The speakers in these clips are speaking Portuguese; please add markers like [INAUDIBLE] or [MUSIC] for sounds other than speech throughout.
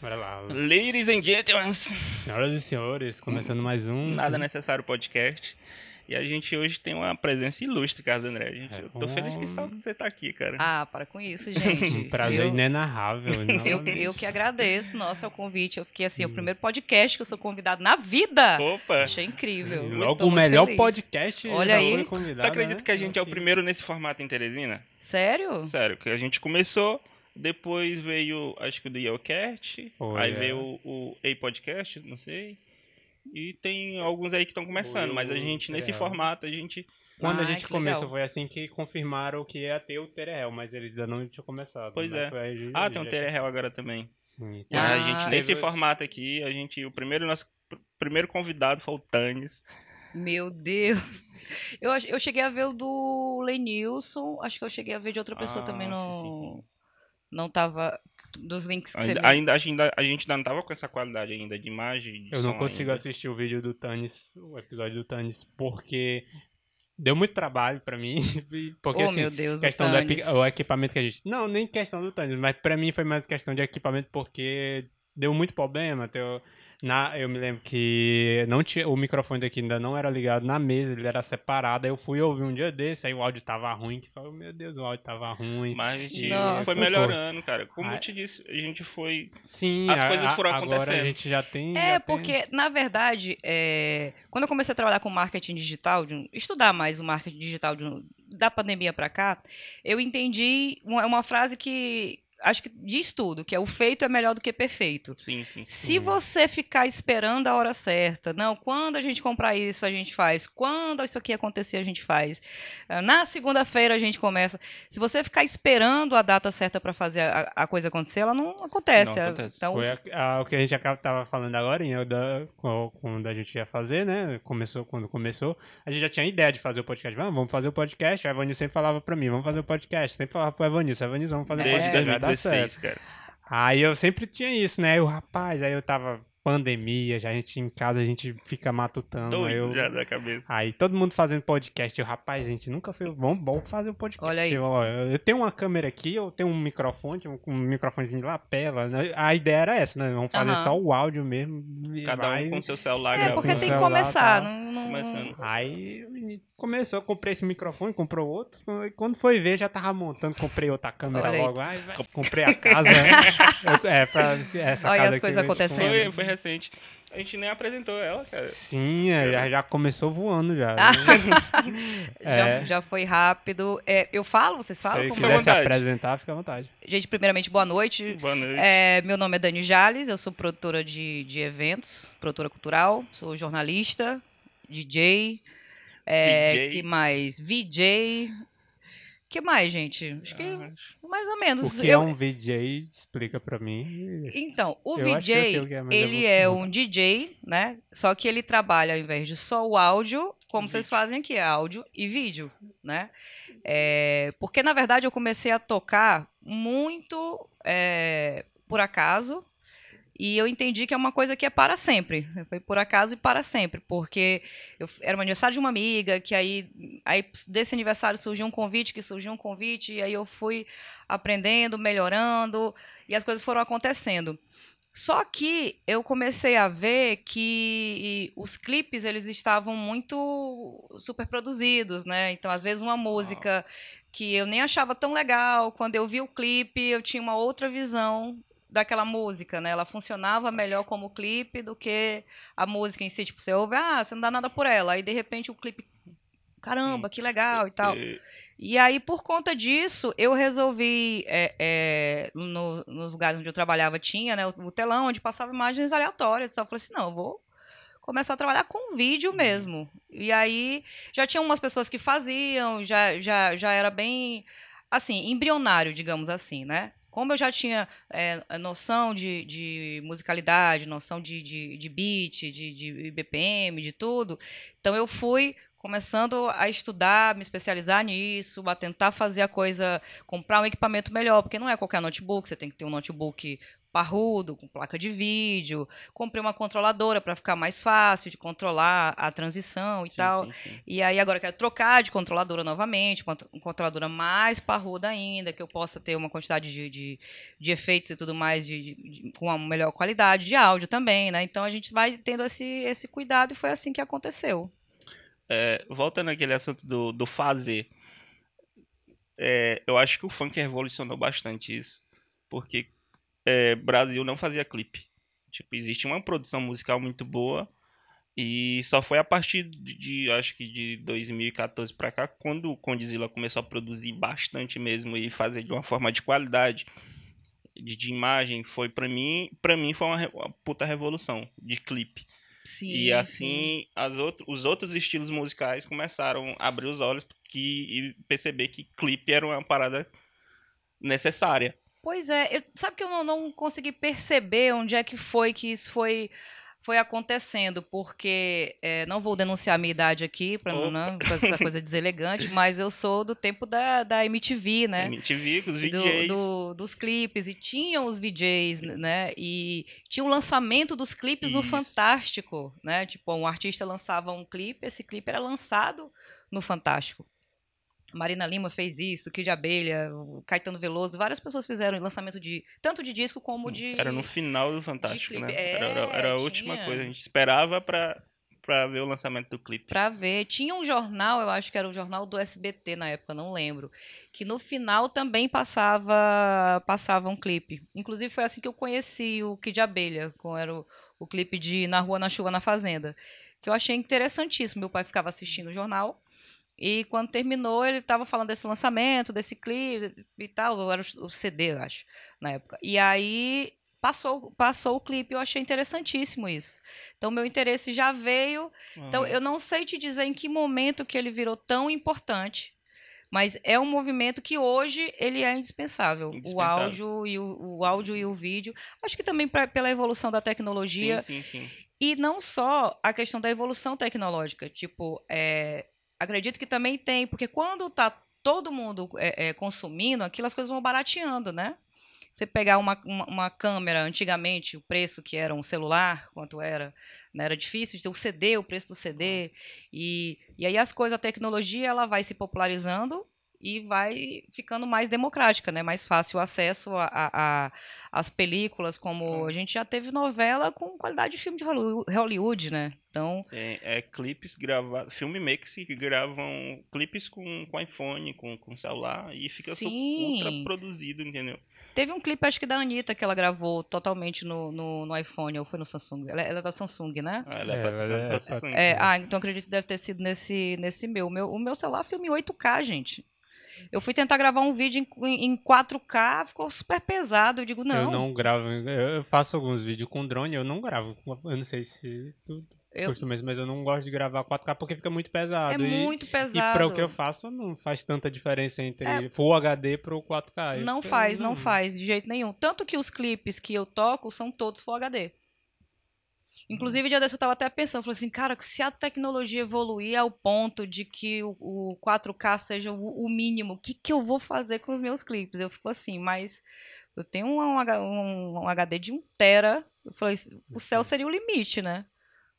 Bora lá. Ladies and gentlemen, Senhoras e senhores, começando mais um. nada necessário podcast. E a gente hoje tem uma presença ilustre, Carlos André. A gente, É eu tô feliz que você tá aqui, cara. Ah, para com isso, gente. Um [LAUGHS] prazer eu, inenarrável. [LAUGHS] eu, novamente. eu que agradeço, nossa, o convite. Eu fiquei assim, o primeiro podcast que eu sou convidado na vida. Opa! Achei incrível. Logo o melhor feliz. podcast. Olha aí. Tu acredita né? que a gente é o primeiro nesse formato em Teresina? Sério? Sério, que a gente começou, depois veio, acho que o do Yelcast, Foi, aí é. veio o, o A-Podcast, não sei. E tem alguns aí que estão começando, mas a gente, nesse formato, a gente. Quando a Ai, gente começou, legal. foi assim que confirmaram que ia ter o Terehel, mas eles ainda não tinham começado. Pois é. Ah, tem um Terehel agora também. Sim. Mas Ah, a gente, nesse teve- formato aqui, a gente. O primeiro nosso pr- primeiro convidado foi o Tanis. Meu Deus. Eu, eu cheguei a ver o do Lenilson. Acho que eu cheguei a ver de outra pessoa Ah, também. sim, Não, sim, sim. não tava. Dos links que você Ainda, me- ainda, a gente- a gente ainda não tava com essa qualidade ainda de imagem. De Eu não consigo ainda. assistir o vídeo do Tanis, o episódio do Tanis, porque deu muito trabalho pra mim. [LAUGHS] Porque oh, assim, meu Deus, o questão do epi- Tanis. o equipamento que a gente. Não, nem questão do Tanis, mas pra mim foi mais questão de equipamento porque deu muito problema. Teu, na, eu me lembro que não tinha, o microfone daqui ainda não era ligado na mesa, ele era separado. Aí eu fui ouvir um dia desse, aí o áudio tava ruim, que só, meu Deus, o áudio tava ruim. Mas a gente Nossa. foi melhorando, cara. Como Ah, eu te disse, a gente foi. Sim, As a- coisas a- foram Agora a acontecendo. gente já tem. É, já tem- porque, na verdade, é, quando eu comecei a trabalhar com marketing digital, de estudar mais o marketing digital de da pandemia pra cá, eu entendi uma, uma frase que acho que diz tudo, que é o feito é melhor do que perfeito. Sim, sim, sim. Se você ficar esperando a hora certa, não, quando a gente comprar isso, a gente faz. Quando isso aqui acontecer, a gente faz. Ah, na segunda-feira a gente começa. Se você ficar esperando a data certa para fazer a, a, coisa acontecer, ela não acontece. Não ah, acontece. Então, Foi a, a, o que a gente estava falando agora, hein, da, quando a gente ia fazer, né? Começou, quando começou, a gente já tinha ideia de fazer o podcast. Ah, vamos fazer o podcast. A Evanil sempre falava para mim, vamos fazer o podcast. Sempre falava pro Evanil, Evanil, vamos fazer o é. podcast. É, 16, cara. Aí eu sempre tinha isso, né? O rapaz, aí eu tava pandemia, já a gente em casa, a gente fica matutando. aí Doido eu, já da cabeça. Aí todo mundo fazendo podcast. Eu, rapaz, a gente nunca fez. Vamos, vamos fazer o podcast. Olha aí. Eu, eu tenho uma câmera aqui, eu tenho um microfone, um, um microfonezinho de lapela. né? A ideia era essa, né? Vamos fazer só o áudio mesmo. Cada vai. um com seu celular é, gravando. porque tem que começar. tá. Não, não- Começando. Aí o menino começou, eu comprei esse microfone, comprou outro. E quando foi ver, já tava montando, comprei outra câmera Olha aí. logo. Vai, comprei a casa. né? Eu- [LAUGHS] é, pra essa Olha casa as coisas acontecendo. Foi, foi recente. A gente nem apresentou ela, cara. Sim, é, já, já começou voando já. Ah, [LAUGHS] já, É. já foi rápido. É, eu falo, vocês Se falam? Como- à quiser se vontade. apresentar, fica à vontade. Gente, primeiramente, boa noite. Boa noite. É, meu nome é Dani Jales, eu sou produtora de, de eventos, produtora cultural, sou jornalista, DJ, é, VJ. que mais? VJ. Que mais, gente? Acho que Ah, mais ou menos. O que Eu- é um VJ? Explica pra mim. Então, o Eu VJ, o é, ele é um DJ, né? Só que ele trabalha, ao invés de só o áudio, como vocês Vídeo. fazem aqui, é áudio e vídeo, né? É, porque, na verdade, eu comecei a tocar muito é, por acaso, e eu entendi que é uma coisa que é para sempre. Foi por acaso e para sempre. Porque eu, era um aniversário de uma amiga, que aí, aí desse aniversário surgiu um convite, que surgiu um convite, e aí eu fui aprendendo, melhorando, e as coisas foram acontecendo. Só que eu comecei a ver que os clipes eles estavam muito super produzidos, né? Então, às vezes uma música que eu nem achava tão legal, quando eu vi o clipe, eu tinha uma outra visão daquela música, né? Ela funcionava melhor como clipe do que a música em si. Tipo, você ouve, ah, você não dá nada por ela. Aí, de repente, o clipe, caramba, que legal e tal. E- aí, por conta disso, eu resolvi. é, é, no- nos lugares onde eu trabalhava tinha né, o, o telão onde passava imagens aleatórias. Então eu falei assim: não, eu vou começar a trabalhar com vídeo mesmo. E aí já tinha umas pessoas que faziam, já, já, já era bem assim, embrionário, digamos assim, né? Como eu já tinha é, noção de, de musicalidade, noção de, de, de beat, de, de BPM, de tudo, então eu fui começando a estudar, me especializar nisso, a tentar fazer a coisa, comprar um equipamento melhor, porque não é qualquer notebook, você tem que ter um notebook parrudo, com placa de vídeo. Comprei uma controladora para ficar mais fácil de controlar a transição e Sim, tal. sim, sim. E aí agora eu quero trocar de controladora novamente, uma uma controladora mais parruda ainda, que eu possa ter uma quantidade de, de, de efeitos e tudo mais de, de- de- com uma melhor qualidade de áudio também, né? Então a gente vai tendo esse, esse cuidado e foi assim que aconteceu. É, voltando àquele assunto do, do fazer, é, eu acho que o funk revolucionou bastante isso, porque é, Brasil não fazia clipe. Tipo, existe uma produção musical muito boa e só foi a partir de, de, acho que de 2014 pra cá, quando o Condzilla começou a produzir bastante mesmo e fazer de uma forma de qualidade, de, de imagem, foi pra mim, para mim foi uma, uma puta revolução de clipe. Sim, E sim. assim, as outro, os outros estilos musicais começaram a abrir os olhos que, e perceber que clipe era uma parada necessária. Pois é, eu- sabe que eu não, não consegui perceber onde é que foi que isso foi, foi acontecendo, porque é, não vou denunciar a minha idade aqui, para não, não com essa coisa [LAUGHS] deselegante, mas eu sou do tempo da, da MTV, né? MTV, com os do- VJs. do- dos clipes e tinham os VJs, né? E tinha o lançamento dos clipes no Isso. Fantástico, né? Tipo, um artista lançava um clipe, esse clipe era lançado no Fantástico. Marina Lima fez isso, Kid Abelha, Caetano Veloso, várias pessoas fizeram lançamento de tanto de disco como de Era no final do Fantástico, né? É, era, era- era a última tinha. coisa. A gente esperava pra, pra ver o lançamento do clipe. Pra ver. Tinha um jornal, eu acho que era o jornal do SBT na época, não lembro, que no final também passava passava um clipe. Inclusive foi assim que eu conheci o Kid Abelha, com era o, o clipe de Na Rua, na Chuva, na Fazenda, que eu achei interessantíssimo. Meu pai ficava assistindo o jornal e quando terminou ele estava falando desse lançamento, desse clipe e tal, era o o CD, eu acho, na época. E aí passou passou o clipe, eu achei interessantíssimo isso. Então meu interesse já veio então, Aham. eu não sei te dizer em que momento que ele virou tão importante, mas é um movimento que hoje ele é indispensável. O Indispensável. áudio e o, o áudio e o vídeo. Acho que também pra- pela evolução da tecnologia Sim, sim, sim. e não só a questão da evolução tecnológica. Tipo, é, acredito que também tem, porque quando tá todo mundo é, é, consumindo, aquilo as coisas vão barateando, né? Você pegar uma, uma, uma câmera, antigamente, o preço que era um celular, quanto era, né? era difícil de ter o CD, o preço do CD. E, e aí as coisas, a tecnologia, ela vai se popularizando e vai ficando mais democrática, né? Mais fácil o acesso a, a, a- às películas, como a gente já teve novela com qualidade de filme de Hollywood- né? Então, É, é clipes gravados, filmmakers que gravam clipes com, com iPhone, com, com celular e fica Sim. ultra produzido, entendeu? teve um clipe, acho que da Anitta, que ela gravou totalmente no, no, no iPhone, ou foi no Samsung. Ela, ela é da Samsung, né? Ah, Ela é, É, é pat- Samsung. É, ah, então acredito que deve ter sido nesse, nesse meu. O meu. O meu celular filme 8K, gente. Eu fui tentar gravar um vídeo em, em 4K, ficou super pesado. Eu digo, não. Eu não gravo. Eu faço alguns vídeos com drone, eu não gravo. Eu não sei se tu Eu- isso, mas eu não gosto de gravar 4K porque fica muito é pesado. e, muito e pesado. para o que eu faço, não faz tanta diferença entre É. Full HD pro 4K. Eu- Não eu faz, não faz, de jeito nenhum. Tanto que os clipes que eu toco são todos Full HD. Inclusive, dia desse eu tava até pensando, falei assim, cara, se a tecnologia evoluir ao ponto de que o, o 4K seja o, o mínimo, o que, que eu vou fazer com os meus clipes? Eu fico assim, mas eu tenho um, um um- um HD de 1 tera, eu falei, o céu seria o limite, né?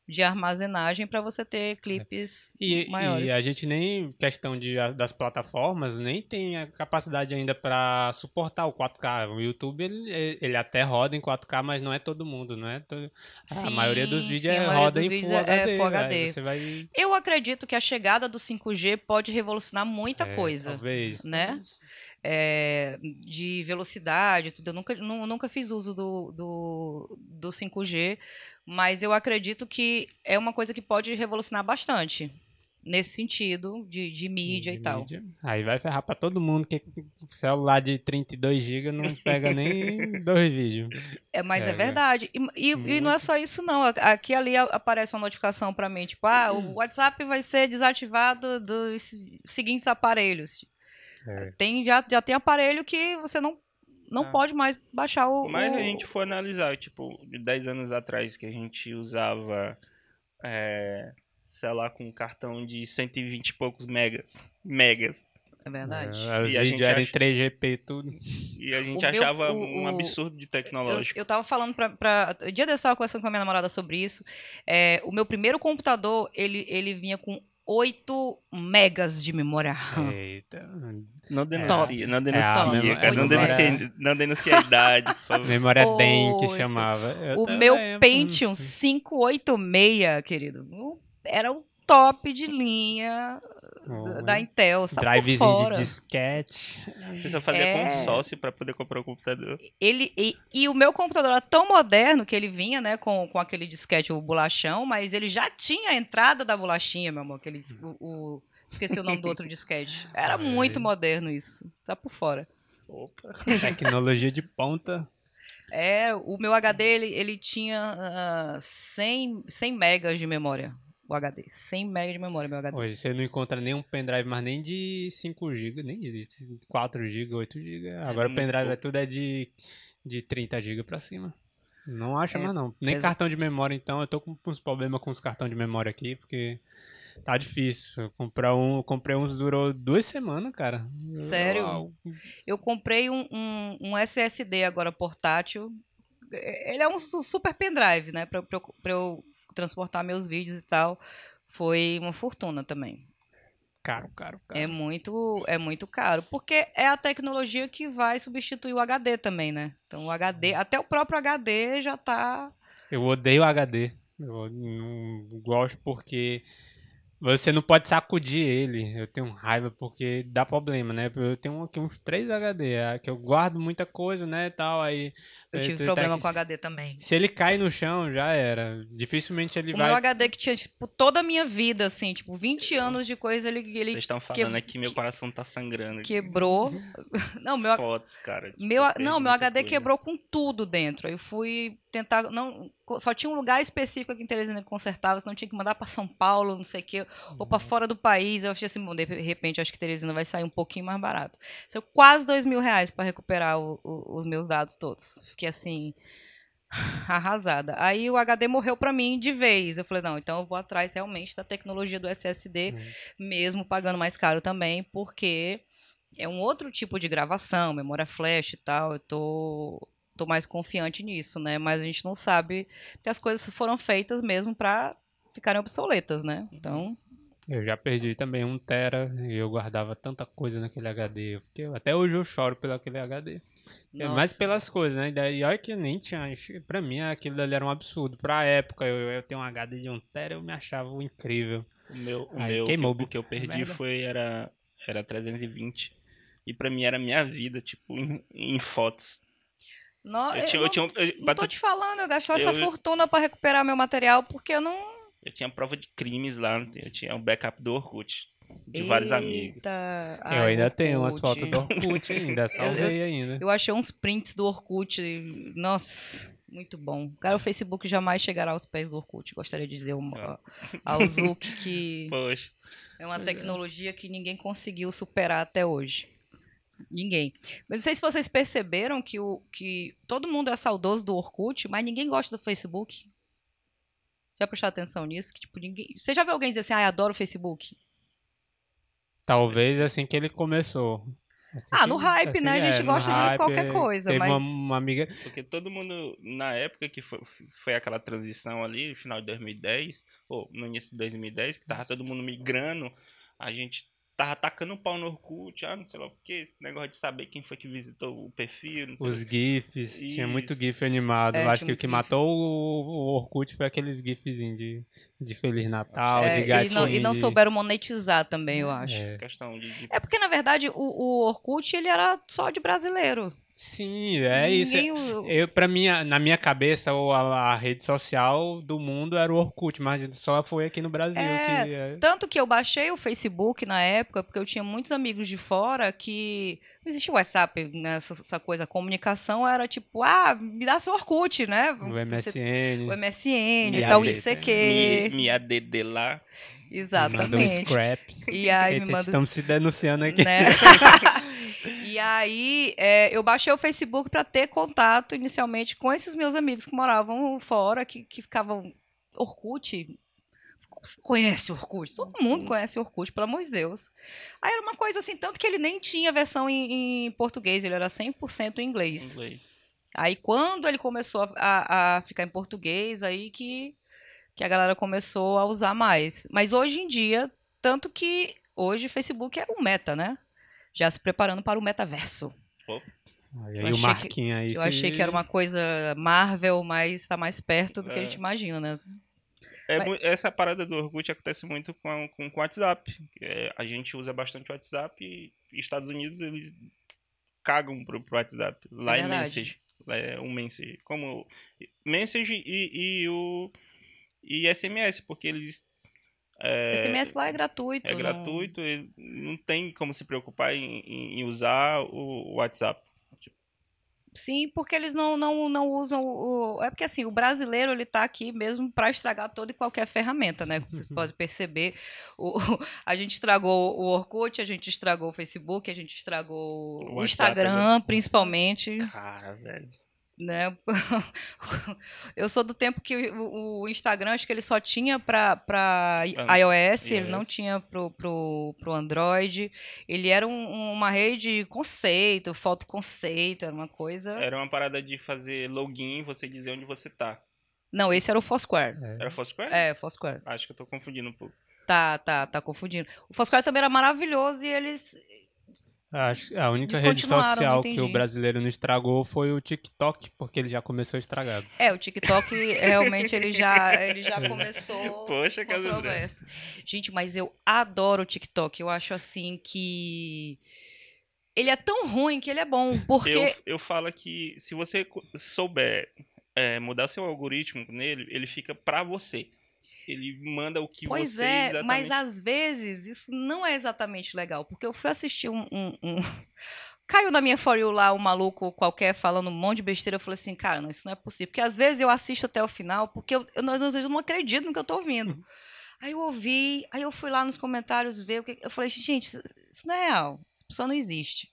De armazenagem para você ter clipes E, maiores. e a gente nem, questão de, das plataformas, nem tem a capacidade ainda para suportar o 4K. O YouTube, ele, ele até roda em 4K, mas não é todo mundo, não é? todo- a maioria dos Sim, vídeos sim, é, roda dos em vídeos Full é- é HD. Full aí HD. Vai... Eu acredito que a chegada do 5G pode revolucionar muita é, coisa. Talvez. né? é, de velocidade, tudo. Eu nunca, nu- nunca fiz uso do, do, do 5G, mas eu acredito que é uma coisa que pode revolucionar bastante nesse sentido de, de mídia de e tal. mídia. Aí vai ferrar pra todo mundo que o celular de 32 GB não pega nem [LAUGHS] dois vídeos. É, mas é, É, verdade. E, e- e não é só isso, não. Aqui ali aparece uma notificação para mim, tipo, ah, o WhatsApp vai ser desativado dos seguintes aparelhos. É. Tem, já, já tem aparelho que você não, não Ah. pode mais baixar o. Mas o- a gente for analisar, tipo, de 10 anos atrás que a gente usava é, celular com cartão de 120 e poucos megas. Megas. É verdade. É, E a gente eram em acha- 3GP tudo. E a gente O meu- achava o- um absurdo de Eu, tecnológico. eu tava falando pra, pra. O dia desse eu tava conversando com a minha namorada sobre isso. É, o meu primeiro computador, ele, ele vinha com 8 megas de memória RAM. Eita. Não denuncia, não É, a denuncia, memória- cara. Não denuncia, não denuncia a idade, por favor. Memória DEM que chamava. Eu O meu hum, Pentium 586, querido, era o top de linha hum, da- Intel. Por Drivezinho de disquete. Precisa fazer É. consórcio pra poder comprar um computador. Ele, e, e o meu computador era tão moderno que ele vinha, né, com, com aquele disquete, o bolachão, mas ele já tinha a entrada da bolachinha, meu amor. Aquele, o, o- esqueci o nome do outro disquete. Era É. muito moderno isso. Tá por fora. Opa. Tecnologia de ponta. É, o meu HD, ele, ele tinha ah, 100, 100 megas de memória. O HD. 100 megas de memória, meu HD. Hoje você não encontra nenhum pendrive mais nem de 5 GB, nem existe. 4 GB, 8 GB. Agora o muito pendrive é pouco. tudo é de, de 30 GB pra cima. Não acha É, mais não. Nem exa- cartão de memória, então. Eu tô com uns problemas com os cartões de memória aqui, porque tá difícil. Eu Comprar um, comprei uns durou duas semanas, cara. Sério? Uau. Eu comprei um, um, um SSD agora portátil. É- Ele é um su- super pendrive, né? Pra, pra pra eu transportar meus vídeos e tal. Foi uma fortuna também. Caro, caro, caro. É muito, é muito caro. Porque é a tecnologia que vai substituir o HD também, né? Então o HD, até o próprio HD já tá. Eu odeio HD. Eu não gosto porque você não pode sacudir ele. Eu tenho raiva porque dá problema, né? Eu tenho aqui uns 3 HD, que eu guardo muita coisa, né, tal, aí... Eu eh, tive tu tá problema aqui- com HD também. Se ele cai no chão, já era. Dificilmente ele O vai... meu HD que tinha, tipo, toda a minha vida, assim, tipo, 20 anos de coisa, ele, ele Vocês estão falando que- aqui, meu coração tá sangrando. aqui. quebrou. [LAUGHS] Não, meu, Fotos, cara. tipo, Meu, não, meu HD coisa. quebrou com tudo dentro. Aí eu fui tentar. Não, só tinha um lugar específico aqui em Teresina que consertava, senão tinha que mandar pra São Paulo, não sei o quê, ou pra fora do país. Eu achei assim, bom, de repente acho que Teresina vai sair um pouquinho mais barato. Saiu quase dois mil reais pra recuperar o- o- os meus dados todos. Fiquei assim. [SIGHS] Arrasada. Aí o HD morreu pra mim de vez. Eu falei, não, então eu vou atrás realmente da tecnologia do SSD, mesmo pagando mais caro também, porque é um outro tipo de gravação, memória flash e tal. Eu tô, tô mais confiante nisso, né? Mas a gente não sabe que as coisas foram feitas mesmo pra ficarem obsoletas, né? Então, Eu já perdi também um tera e eu guardava tanta coisa naquele HD. Fiquei- até hoje eu choro pelo aquele HD. É mais nossa. pelas coisas, né? E olha que eu nem tinha. Pra mim, aquilo dali era um absurdo. Pra época, eu, eu tenho um HD de um tera, eu me achava incrível. O meu, o Aí meu queimou, que, eu- o que eu perdi merda. foi era era 320 e pra mim era minha vida, tipo em, em fotos. No- Eu eu tinha, eu não, tinha, eu, não pra tô te falando, eu gastei essa eu- fortuna pra recuperar meu material porque eu não. eu tinha prova de crimes lá, eu tinha um backup do Orkut de vários amigos. Eita, eu ai, ainda tenho umas Orkut. fotos do Orkut ainda, [LAUGHS] salvei ainda. Eu achei uns prints do Orkut. Nossa, muito bom. Cara, o Facebook jamais chegará aos pés do Orkut. Gostaria de dizer uma, ao Zuck que [LAUGHS] Poxa, é uma é. tecnologia que ninguém conseguiu superar até hoje. Ninguém. Mas não sei se vocês perceberam que, o, que todo mundo é saudoso do Orkut, mas ninguém gosta do Facebook. Já prestar atenção nisso? Que, tipo, ninguém... Você já viu alguém dizer assim, ah, eu adoro o Facebook? Talvez assim que ele começou. Assim Ah, que- no hype, né? A gente no gosta de hype, qualquer coisa, Teve mas- uma, uma amiga. porque todo mundo na época que foi, foi aquela transição ali, final de 2010, ou no início de 2010, que tava todo mundo migrando, a gente tava tacando um pau no Orkut, ah, não sei lá o que, esse negócio de saber quem foi que visitou o perfil, não sei Os lá. GIFs, tinha muito Isso. GIF animado. É, Eu acho que o que GIF. matou o, o Orkut foi aqueles GIFzinhos de, de Feliz Natal, É, de e, gatinho. não, e não souberam monetizar também, eu acho. É. questão de, de É porque, na verdade, o, o Orkut ele era só de brasileiro. Sim, é isso. Ninguém o- Eu, pra mim, na minha cabeça, o- a, a rede social do mundo era o Orkut, mas só foi aqui no Brasil É, que. é, Tanto que eu baixei o Facebook na época, porque eu tinha muitos amigos de fora que. Não existia o WhatsApp, né? Essa, essa coisa. A comunicação era tipo, ah, me dá seu Orkut, né? o Você- MSN. O MSN, tal, ADD. ICQ. me, me ADD lá. Manda um Exatamente. scrap. E aí Eita, me manda. Estamos se denunciando aqui. né? [LAUGHS] e aí, é, eu baixei o Facebook para ter contato inicialmente com esses meus amigos que moravam fora, que, que ficavam. Orkut? Como você conhece o Orkut? Todo mundo conhece o Orkut, pelo amor de Deus. Aí era uma coisa assim, tanto que ele nem tinha versão em, em português, ele era 100% em inglês. Inglês. Aí quando ele começou a, a, a ficar em português, aí que, que a galera começou a usar mais. Mas hoje em dia, tanto que hoje o Facebook é um meta, né? Já se preparando para o metaverso. Aí Eu o achei Marquinhos aí. Eu se- achei que era uma coisa Marvel, mas está mais perto do que a É. gente imagina, né? É Mas- essa parada do Orkut acontece muito com, com, com o WhatsApp. É, a gente usa bastante o WhatsApp e Estados Unidos eles cagam pro, pro WhatsApp. Lá é, verdade. message. Lá é um message. Como message e, e o e SMS, porque eles é, SMS lá é gratuito. é não- gratuito, não tem como se preocupar em, em- em usar o WhatsApp. Sim, porque eles não, não, não usam o. É porque assim, o brasileiro ele tá aqui mesmo para estragar toda e qualquer ferramenta, né? Como vocês podem perceber. O, a gente estragou o Orkut, a gente estragou o Facebook, a gente estragou O o, WhatsApp Instagram, agora. principalmente. Cara, velho. Né? [LAUGHS] Eu sou do tempo que o, o Instagram, acho que ele só tinha para iOS, ele não tinha pro, pro, pro Android. Ele era um- uma rede conceito, foto conceito, era uma coisa. Era uma parada de fazer login e você dizer onde você tá. Não, esse era o Foursquare. É. Era Foursquare? É, Foursquare. Acho que eu tô confundindo um pouco. Tá, tá, tá confundindo. O Foursquare também era maravilhoso e eles. Acho- a única rede social que o brasileiro não estragou foi o TikTok, porque ele já começou estragado. É, o TikTok [LAUGHS] realmente ele já, ele já começou. Poxa, controverso. Gente, mas eu adoro o TikTok. Eu acho assim que. Ele é tão ruim que ele é bom. Porque. Eu, eu falo que se você souber é, mudar seu algoritmo nele, ele fica pra você. Ele manda o que Pois você é, exatamente... mas às vezes isso não é exatamente legal. Porque eu fui assistir um. um- um- [LAUGHS] Caiu na minha For You lá um maluco qualquer falando um monte de besteira. Eu falei assim, cara, não, isso não é possível. Porque às vezes eu assisto até o final porque eu, eu, não, eu não acredito no que eu tô ouvindo. Aí eu ouvi, aí eu fui lá nos comentários ver o que. Eu falei, gente, isso isso não é real. Essa pessoa não existe.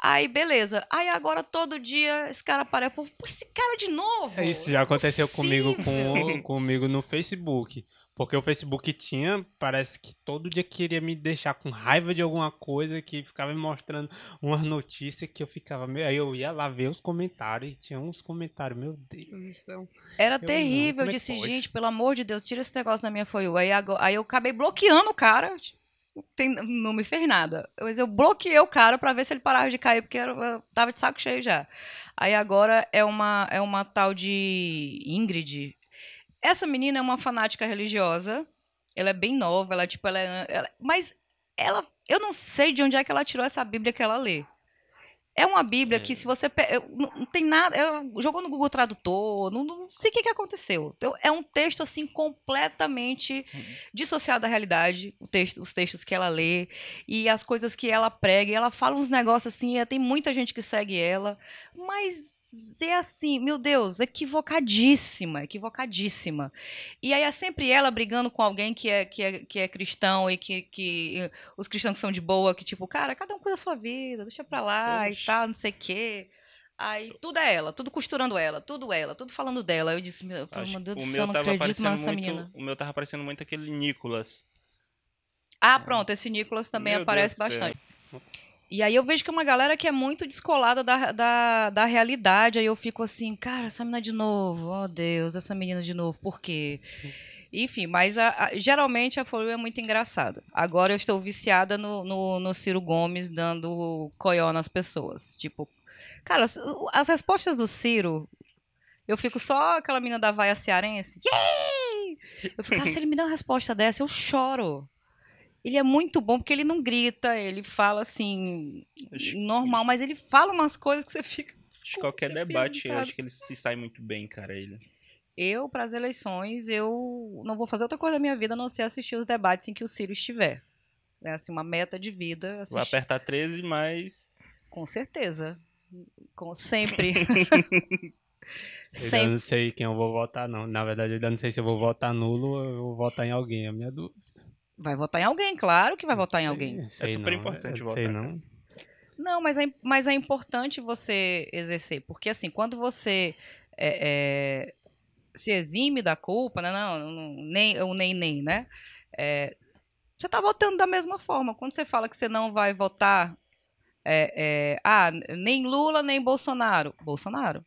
Aí, beleza. Aí agora todo dia esse cara aparece. Pô, esse cara de novo. É, Isso já aconteceu comigo com, [LAUGHS] comigo no Facebook. Porque o Facebook tinha, parece que todo dia queria me deixar com raiva de alguma coisa, que ficava me mostrando umas notícias que eu ficava. meio- Aí eu ia lá ver os comentários e tinha uns comentários, meu Deus do céu. Era Eu não, terrível. como Eu é disse, pode? gente, pelo amor de Deus, tira esse negócio da minha You. Aí, aí eu acabei bloqueando o cara. Tem- não me fez nada. Mas eu bloqueei o cara pra ver se ele parava de cair, porque eu, eu tava de saco cheio já. Aí agora é uma, é uma tal de Ingrid. Essa menina é uma fanática religiosa. Ela é bem nova, ela, tipo, ela é. ela- mas ela. Eu não sei de onde é que ela tirou essa Bíblia que ela lê. É uma Bíblia que, É. se você. Não, não tem nada. eu- jogou no Google Tradutor, não, não sei o que, que aconteceu. Então, é um texto, assim, completamente dissociado da realidade, o texto, os textos que ela lê e as coisas que ela prega. E ela fala uns negócios assim, e tem muita gente que segue ela, mas é assim, meu Deus, equivocadíssima, equivocadíssima. E aí é sempre ela brigando com alguém que é, que é, que é cristão e que, que os cristãos que são de boa, que tipo, cara, cada um cuida da sua vida, deixa pra lá e tal, não sei o quê. Aí tudo é ela, tudo costurando ela, tudo ela, tudo falando dela. Eu disse, meu, eu falei, meu Deus do céu, não tava acredito mais nessa menina. O meu tava parecendo muito aquele Nicolas. Ah, pronto, esse Nicolas também Meu aparece do céu. E aí eu vejo que é uma galera que é muito descolada da, da, da realidade. Aí eu fico assim, cara, essa menina de novo, oh Deus, essa menina de novo, por quê? Enfim, mas a- a- geralmente a Folha é muito engraçada. Agora eu estou viciada no, no, no Ciro Gomes dando coió nas pessoas. Tipo, cara, as, as respostas do Ciro, eu fico só aquela menina da vaia cearense. Yay! Eu fico, cara, se ele me dá uma resposta dessa, eu choro. Ele é muito bom porque ele não grita, ele fala assim, Acho- normal, mas ele fala umas coisas que você fica. Acho que qualquer "Desculpa, debate, eu acho que ele se sai muito bem, cara. Ele. Eu, para as eleições, eu não vou fazer outra coisa da minha vida a não ser assistir os debates em que o Ciro estiver. É assim, uma meta de vida. Vou Assistir. apertar 13, mas. Com certeza. Com sempre. [LAUGHS] Eu ainda sempre. não sei quem eu vou votar, não. Na verdade, eu ainda não sei se eu vou votar nulo ou eu vou votar em alguém. É a minha dúvida. Vai votar em alguém, claro que vai votar em Sei- alguém. sei super não, importante votar, Sei cara. não. Não, mas é, mas é importante você exercer, porque assim, quando você é, é, se exime da culpa, né? Não, não nem ou nem nem, né? É, você está votando da mesma forma. Quando você fala que você não vai votar, é, é, ah, nem Lula nem Bolsonaro, Bolsonaro.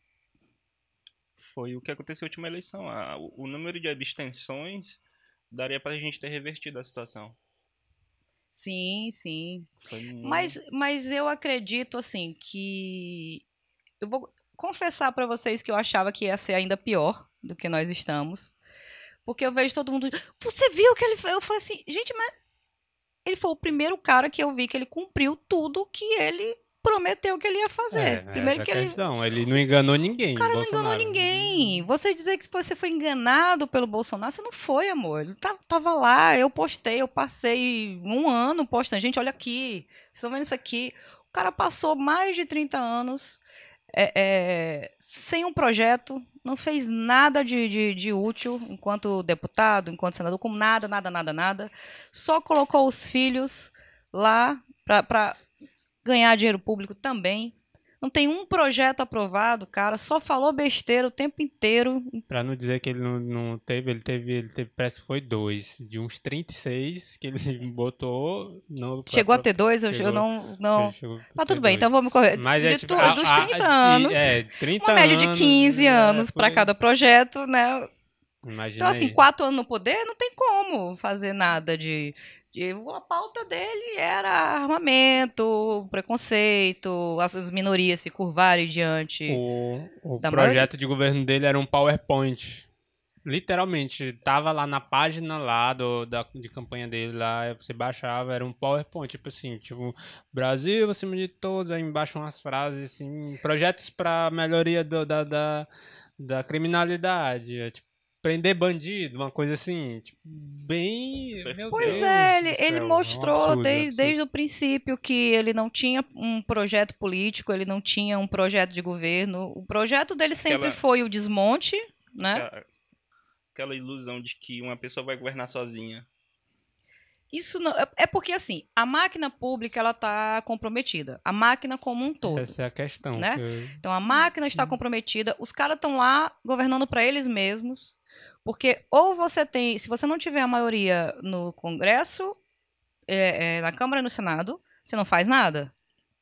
Foi o que aconteceu na última eleição. o, o número de abstenções daria para a gente ter revertido a situação. Sim, sim. Mas, mas eu acredito assim que eu vou confessar para vocês que eu achava que ia ser ainda pior do que nós estamos. Porque eu vejo todo mundo. Você viu que ele fez? Eu falei assim, gente, mas. Ele foi o primeiro cara que eu vi que ele cumpriu tudo que ele prometeu que ele ia fazer. É, Primeiro que ele. Não, ele não enganou ninguém. O cara não enganou ninguém. Você dizer que você foi enganado pelo Bolsonaro, você não foi, amor. Ele tava lá, eu postei, eu passei um ano postando. Gente, olha aqui. Vocês estão vendo isso aqui? O cara passou mais de 30 anos é, é, sem um projeto, não fez nada de, de, de, útil enquanto deputado, enquanto senador, com nada, nada, nada, nada. Só colocou os filhos lá para ganhar dinheiro público também. Não tem um projeto aprovado, cara. Só falou besteira o tempo inteiro. Pra não dizer que ele não, não teve, ele teve, ele teve, parece que foi dois. De uns 36 que ele [LAUGHS] botou. Não, chegou pra, a ter dois, eu, eu não. não... Mas tudo bem, dois. então me correr. Mas é, tipo, tu, a, dos 30 a, anos. É, 30 uma média de 15 é, anos para cada projeto, né? Imagina então, assim, aí. quatro anos no poder, não tem como fazer nada de, a pauta dele era armamento, preconceito, as minorias se curvarem diante. O, o projeto maioria. de governo dele era um PowerPoint. Literalmente, tava lá na página lá do, da, de campanha dele lá, você baixava, era um PowerPoint, tipo assim, tipo, Brasil acima de todos, aí embaixo umas frases assim, projetos para melhoria do, da, da, da criminalidade, é, tipo, prender bandido, uma coisa assim, tipo, bem. pois Deus é, ele, ele é mostrou é absurdo, desde, desde o princípio que ele não tinha um projeto político, ele não tinha um projeto de governo. O projeto dele sempre aquela, foi o desmonte, né? Aquela, aquela ilusão de que uma pessoa vai governar sozinha. Isso não, é, é porque assim, a máquina pública ela está comprometida, a máquina como um todo. Essa é a questão. Né? Então a máquina está comprometida, os caras estão lá governando para eles mesmos, porque ou você tem, se você não tiver a maioria no Congresso, é, é, na Câmara e no Senado, você não faz nada,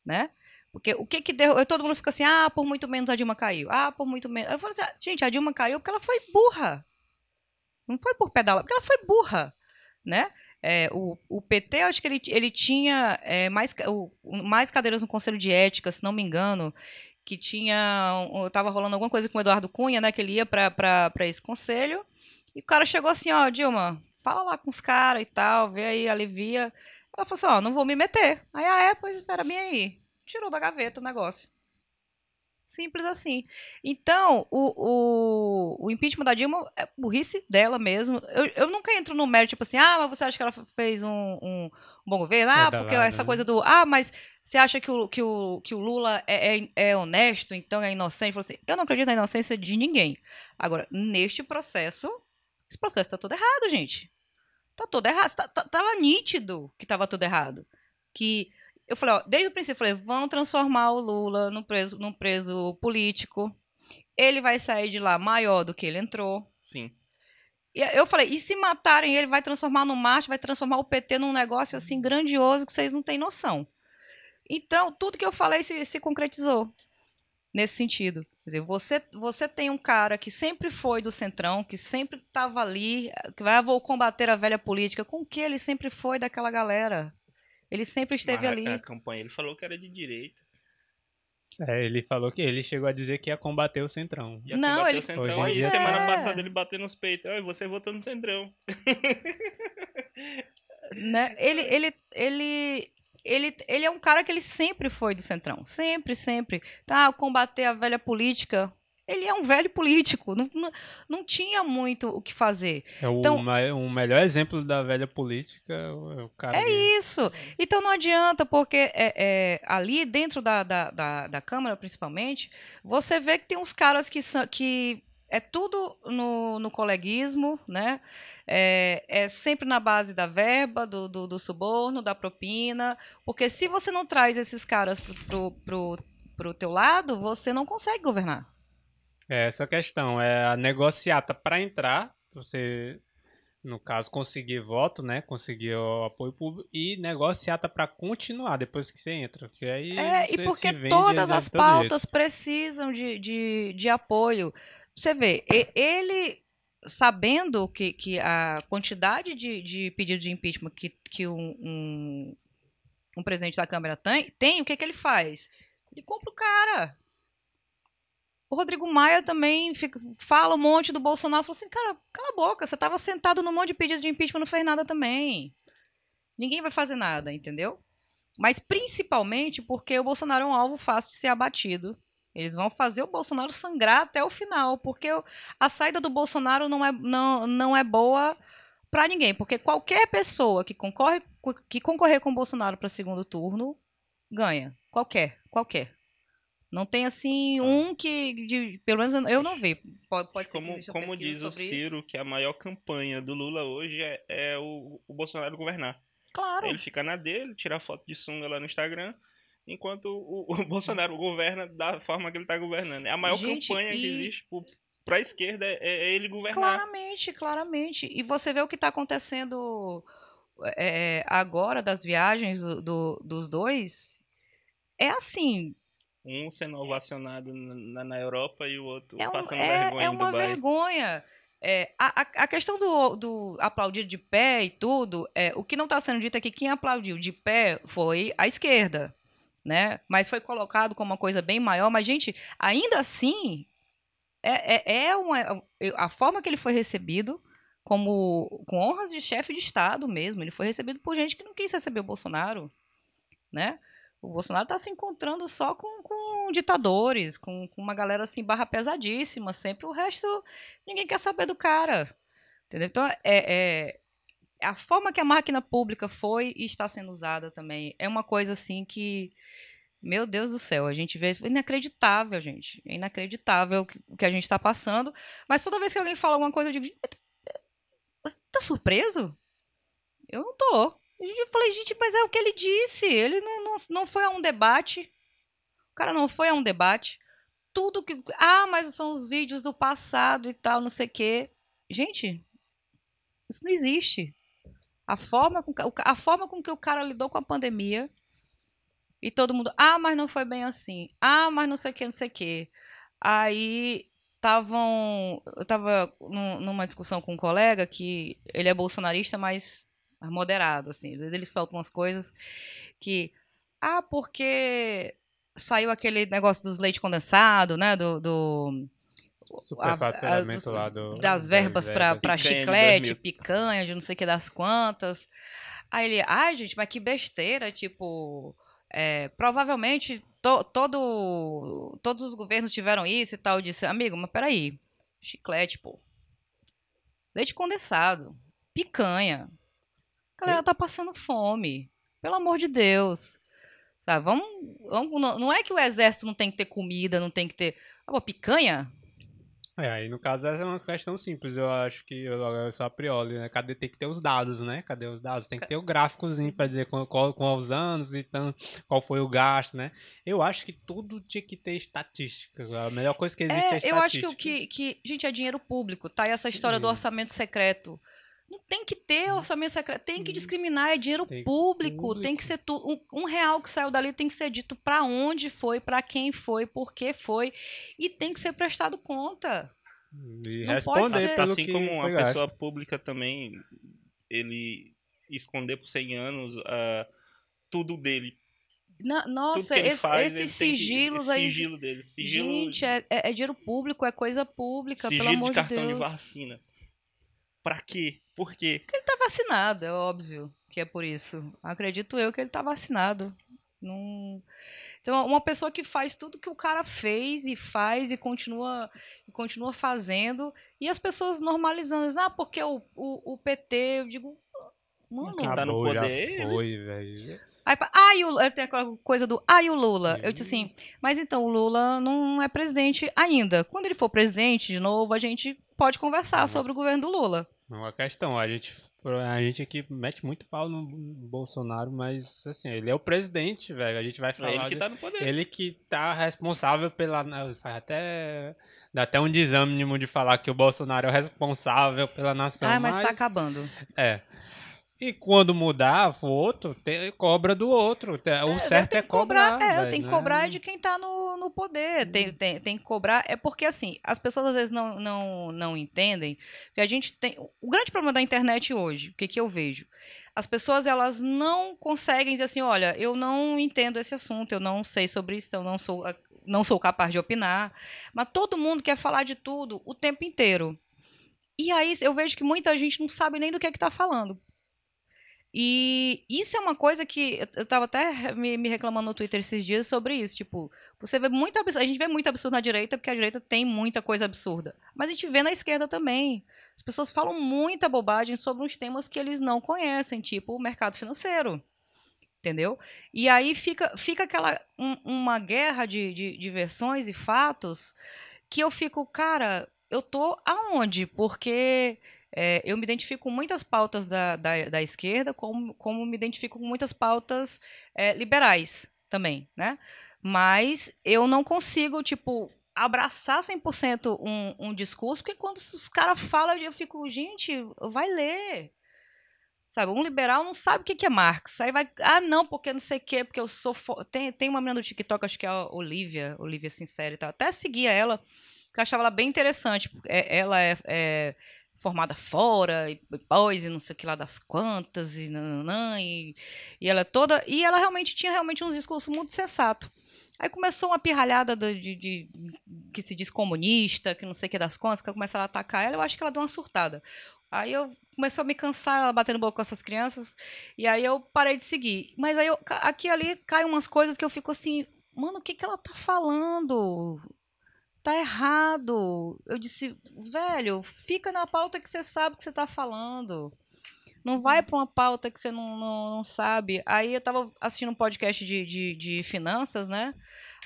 né? Porque o que que deu, todo mundo fica assim, ah, por muito menos a Dilma caiu, ah, por muito menos. Eu falo assim, ah, gente, a Dilma caiu porque ela foi burra. Não foi por pedala, porque ela foi burra, né? É, o, o PT, acho que ele, ele tinha é, mais, o, mais cadeiras no Conselho de Ética, se não me engano, que tinha. Estava rolando alguma coisa com o Eduardo Cunha, né? Que ele ia para esse conselho. E o cara chegou assim, ó, Dilma, fala lá com os caras e tal, vê aí, alivia. Ela falou assim, ó, não vou me meter. Aí, ah, é, pois espera bem aí. Tirou da gaveta o negócio. Simples assim. Então, o, o, o, impeachment da Dilma é burrice dela mesmo. Eu, eu nunca entro no mérito, tipo assim, ah, mas você acha que ela fez um, um bom governo? Ah, porque essa né? coisa do. Ah, mas você acha que o, que o, que o Lula é, é, é honesto, então é inocente? Assim, eu não acredito na inocência de ninguém. Agora, neste processo, esse processo tá todo errado, gente. Tá todo errado. Tá, tá, tava nítido que tava tudo errado. Que eu falei, ó, desde o princípio, eu falei, vão transformar o Lula num preso, num preso político. Ele vai sair de lá maior do que ele entrou. Sim. E eu falei, e se matarem ele, vai transformar no macho, vai transformar o PT num negócio assim grandioso que vocês não têm noção. Então, tudo que eu falei se, se concretizou nesse sentido. Quer dizer, você, você tem um cara que sempre foi do centrão, que sempre estava ali, que vai vou combater a velha política, com que ele sempre foi daquela galera. Ele sempre esteve Mas ali. A campanha ele falou que era de direita. É, ele falou que ele chegou a dizer que ia combater o Centrão. Ia não, ele... o Centrão. Hoje dia... semana passada ele bateu nos peitos. Ai, você votou no Centrão. [LAUGHS] né? Ele, ele, ele, ele, ele é um cara que ele sempre foi do Centrão. Sempre, sempre. Tá, combater a velha política ele é um velho político, não, não, não tinha muito o que fazer. É o, então, o melhor exemplo da velha política é o cara. É isso. Então não adianta, porque é, é, ali dentro da, da, da, da, Câmara, principalmente, você vê que tem uns caras que, são, que é tudo no, no coleguismo, né? É, é, sempre na base da verba, do, do, do, suborno, da propina, porque se você não traz esses caras pro, pro, pro, pro teu lado, você não consegue governar. É essa questão, é a negociata para entrar, você, no caso, conseguir voto, né? Conseguir o apoio público e negociata para continuar depois que você entra. Que aí É, e porque vende todas as todo jeito. pautas precisam de, de, de apoio. Você vê, ele sabendo que, que a quantidade de, de pedido de impeachment que, que um, um, um presidente da Câmara tem, tem, o que, que ele faz? Ele compra o cara. O Rodrigo Maia também fica- fala um monte do Bolsonaro. Falou assim, cara, cala a boca, você estava sentado num monte de pedido de impeachment, não fez nada também. Ninguém vai fazer nada, entendeu? Mas principalmente porque o Bolsonaro é um alvo fácil de ser abatido. Eles vão fazer o Bolsonaro sangrar até o final, porque a saída do Bolsonaro não é, não, não é boa para ninguém, porque qualquer pessoa que concorre que concorrer com o Bolsonaro para segundo turno ganha, qualquer, qualquer. Não tem assim um que, de- pelo menos eu não vi. Pode, pode ser que Como, exista como diz o sobre isso. Ciro, que a maior campanha do Lula hoje é, é o, o Bolsonaro governar. Claro. Ele fica na dele, tira foto de sunga lá no Instagram, enquanto o, o [LAUGHS] Bolsonaro governa da forma que ele tá governando. É a maior Gente, campanha que e- existe pro, pra esquerda é, é ele governar. Claramente, claramente. E você vê o que está acontecendo é, agora das viagens do- do- dos dois. É assim, Um sendo ovacionado na, na Europa e o outro é, um- passando é- vergonha é uma Dubai. vergonha. É, a, a- a questão do, do aplaudir de pé e tudo, é, o que não está sendo dito é que quem aplaudiu de pé foi a esquerda, né? Mas foi colocado como uma coisa bem maior. Mas, gente, ainda assim, é, é, é uma, a forma que ele foi recebido, como com honras de chefe de Estado mesmo. Ele foi recebido por gente que não quis receber o Bolsonaro, né? O Bolsonaro está se encontrando só com, com ditadores, com, com uma galera assim, barra pesadíssima, sempre. O resto, ninguém quer saber do cara. Entendeu? Então, é, é- a forma que a máquina pública foi e está sendo usada também é uma coisa assim que. Meu Deus do céu, a gente vê. É inacreditável, gente. É inacreditável o que- a gente está passando. Mas toda vez que alguém fala alguma coisa, eu digo. Você tá surpreso? Eu não tô. Eu falei, gente, mas é o que ele disse. Ele não, não, foi a um debate. O cara não foi a um debate. Tudo que. Ah, mas são os vídeos do passado e tal, não sei o quê. Gente, isso não existe. A forma, com, a forma com que o cara lidou com a pandemia. E todo mundo. Ah, mas não foi bem assim. Ah, mas não sei o que, não sei o que. Aí estavam. Eu tava num- numa discussão com um colega que ele é bolsonarista, mas moderado, assim. Às vezes ele solta umas coisas que. Ah, porque saiu aquele negócio dos leite condensado, né? Do. do Superfaturamento dos- lá do- das verbas para Picanha chiclete, 2000. picanha, de não sei o que das quantas. Aí ele, ai, gente, mas que besteira, tipo. é, provavelmente to- todo, todos os governos tiveram isso e tal. Eu disse, amigo, mas peraí. Chiclete, pô. Leite condensado. Picanha. A galera tá passando fome. Pelo amor de Deus. Sabe, vamos, vamos- não, é que o exército não tem que ter comida, não tem que ter. Ah, pô, picanha? É, aí no caso essa é uma questão simples, eu acho que eu, eu sou a priori, né? Cadê tem que ter os dados, né? Cadê os dados? Tem que ter o gráficozinho pra dizer qual, qual, os anos e então, qual foi o gasto, né? Eu acho que tudo tinha que ter estatística. A melhor coisa que existe é, É, estatística. eu acho que o que, que. Gente, é dinheiro público, tá? E essa história do Hum. orçamento secreto. Não tem que ter orçamento secreto, tem que Hum. discriminar, é dinheiro Tem- público, tem público. que ser tudo. Um, um real que saiu dali tem que ser dito pra onde foi, pra quem foi, por que foi, e tem que ser prestado conta. E não pode responder ser- pelo assim que como uma gasto. pessoa pública também, ele esconder por 100 anos ah, tudo dele. Na- tudo nossa, que esse- faz, esses ele tem que- sigilos esse aí. sigilo dele. Sigilo, Gente, é, é- é dinheiro público, é coisa pública, pelo sigilo amor de cartão de de, Deus. vacina. Pra quê? Por quê? Ele tá vacinado, é óbvio que é por isso. Acredito eu que ele tá vacinado. Não... Então, uma pessoa que faz tudo que o cara fez e faz e continua, e continua fazendo, e as pessoas normalizando. Ah, porque o, o, o PT, eu digo. Mano, Quem tá no poder. Foi, velho. Aí, ah, e o, Lula- tem aquela coisa do ah, e o Lula. Eu disse assim, mas então o Lula não é presidente ainda. Quando ele for presidente de novo, a gente pode conversar Uhum. sobre o governo do Lula. Uma questão, a gente, a gente aqui mete muito pau no Bolsonaro, mas assim, ele é o presidente, velho. A gente vai falar. É ele que de- tá no poder. ele que tá responsável pela. Faz até. Dá até um desânimo de falar que o Bolsonaro é o responsável pela nação. ah, mas tá acabando. É. E quando mudar o outro, tem- cobra do outro. Tem- O certo é cobrar. cobrar. é, velho, tem que né? cobrar de quem tá no, no poder. Tem, tem, tem que cobrar. É porque, assim, as pessoas às vezes não, não, não entendem que a gente tem. O grande problema da internet hoje, o que, que eu vejo? As pessoas, elas não conseguem dizer assim: olha, eu não entendo esse assunto, eu não sei sobre isso, eu não sou, não sou capaz de opinar. Mas todo mundo quer falar de tudo o tempo inteiro. E aí eu vejo que muita gente não sabe nem do que é que tá falando. E isso é uma coisa que eu- eu tava até me, me reclamando no Twitter esses dias sobre isso. Tipo, você vê muito absurdo. A gente vê muito absurdo na direita, porque a direita tem muita coisa absurda. Mas a gente vê na esquerda também. As pessoas falam muita bobagem sobre uns temas que eles não conhecem, tipo o mercado financeiro. Entendeu? E aí fica, fica aquela um- uma guerra de, de, de versões e fatos que eu fico, cara, eu tô aonde? Porque é, eu me identifico com muitas pautas da, da, da esquerda, como, como me identifico com muitas pautas é, liberais também, né? Mas eu não consigo, tipo, abraçar 100% um, um discurso, porque quando os caras falam, eu fico, gente, vai ler. Sabe, um liberal não sabe o que é Marx. Aí vai, ah, não, porque não sei o quê, porque eu sou. fo- Tem, tem uma menina do TikTok, acho que é a Olivia, Olivia Sincera e tal. Até seguia ela, que eu achava ela bem interessante. é- Ela é, é formada fora, e e pós, e não sei o que lá das quantas, e nananã, e, e ela é toda. E ela realmente tinha realmente um discurso muito sensato. Aí começou uma pirralhada do- de, de- que se diz comunista, que não sei o que das contas, que começaram a atacar ela, eu acho que ela deu uma surtada. Aí eu começou a me cansar, ela batendo boca com essas crianças, e aí eu parei de seguir. Mas aí eu, aqui ali caem umas coisas que eu fico assim, mano, o que que ela tá falando? Tá errado. Eu disse, velho, fica na pauta que você sabe que você tá falando. Não vai pra uma pauta que você não, não, não sabe. Aí eu tava assistindo um podcast de, de, de finanças, né?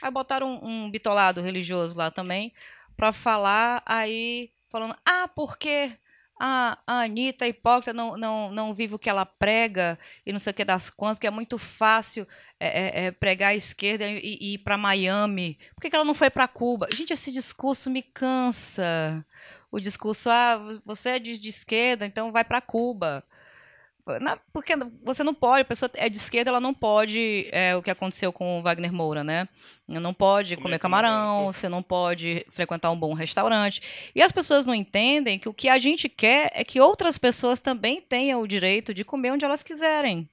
Aí botaram um, um bitolado religioso lá também pra falar, aí falando, ah, porque a, a Anitta, hipócrita, não, não, não vive o que ela prega e não sei o que das quantas, porque é muito fácil é, é, é, pregar a esquerda e, e ir para Miami. Por que, que ela não foi para Cuba? Gente, esse discurso me cansa. O discurso, ah, você é de, de esquerda, então vai para Cuba. Na- porque você não pode, a pessoa é de esquerda, ela não pode, é o que aconteceu com o Wagner Moura, né? Não pode Comer comer camarão, camarão. você não pode frequentar um bom restaurante. E as pessoas não entendem que o que a gente quer é que outras pessoas também tenham o direito de comer onde elas quiserem.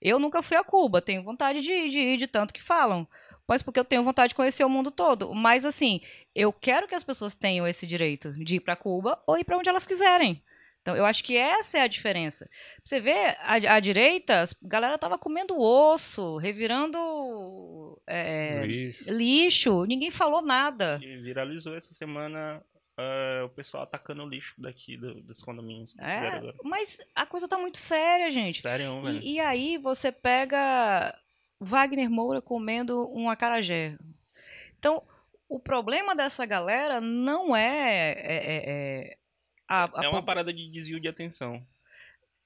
Eu nunca fui a Cuba, tenho vontade de ir, de ir, de tanto que falam. Mas porque eu tenho vontade de conhecer o mundo todo. Mas assim, eu quero que as pessoas tenham esse direito de ir para Cuba ou ir para onde elas quiserem. Então, eu acho que essa é a diferença. Você vê, a, a direita, a galera tava comendo osso, revirando é, Lixo. lixo, ninguém falou nada. E viralizou essa semana ah, o pessoal atacando o lixo daqui do- dos condomínios. É, agora. mas a coisa tá muito séria, gente. Sério, velho. E, e aí você pega Wagner Moura comendo um acarajé. Então, o problema dessa galera não é. é- é- é a- a É uma parada de desvio de atenção.